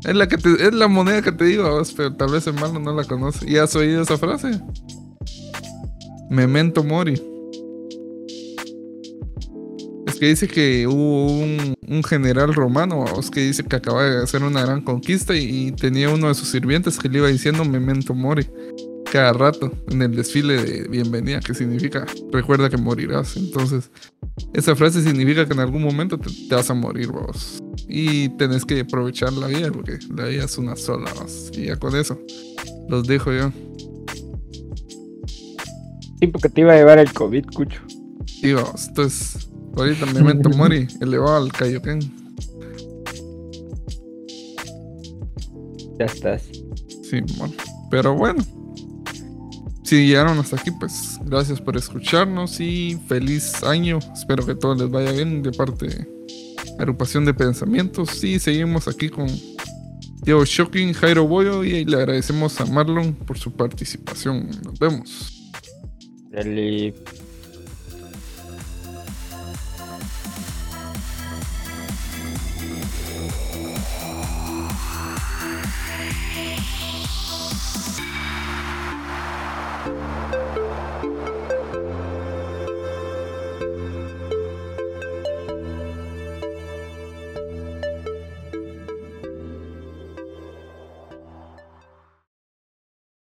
Es la, que te- es la moneda que te digo, pero tal vez el malo no la conoce. ¿Y has oído esa frase? Memento Mori. Es que dice que hubo un, un general romano, que dice que acaba de hacer una gran conquista y, y tenía uno de sus sirvientes que le iba diciendo Memento Mori cada rato en el desfile de bienvenida, que significa recuerda que morirás. Entonces, esa frase significa que en algún momento te, te vas a morir, vos. Y tenés que aprovechar la vida, porque la vida es una sola, vos. Y ya con eso, los dejo yo. Sí, porque te iba a llevar el COVID, cucho. Y vamos, entonces, ahorita Memento <laughs> Mori, elevado al Kaioken. Ya estás. Sí, bueno. Pero bueno. Si llegaron hasta aquí, pues gracias por escucharnos y feliz año. Espero que todo les vaya bien de parte de Agrupación de Pensamientos. Y seguimos aquí con Diego Shocking, Jairo Boyo y le agradecemos a Marlon por su participación. Nos vemos. Dale.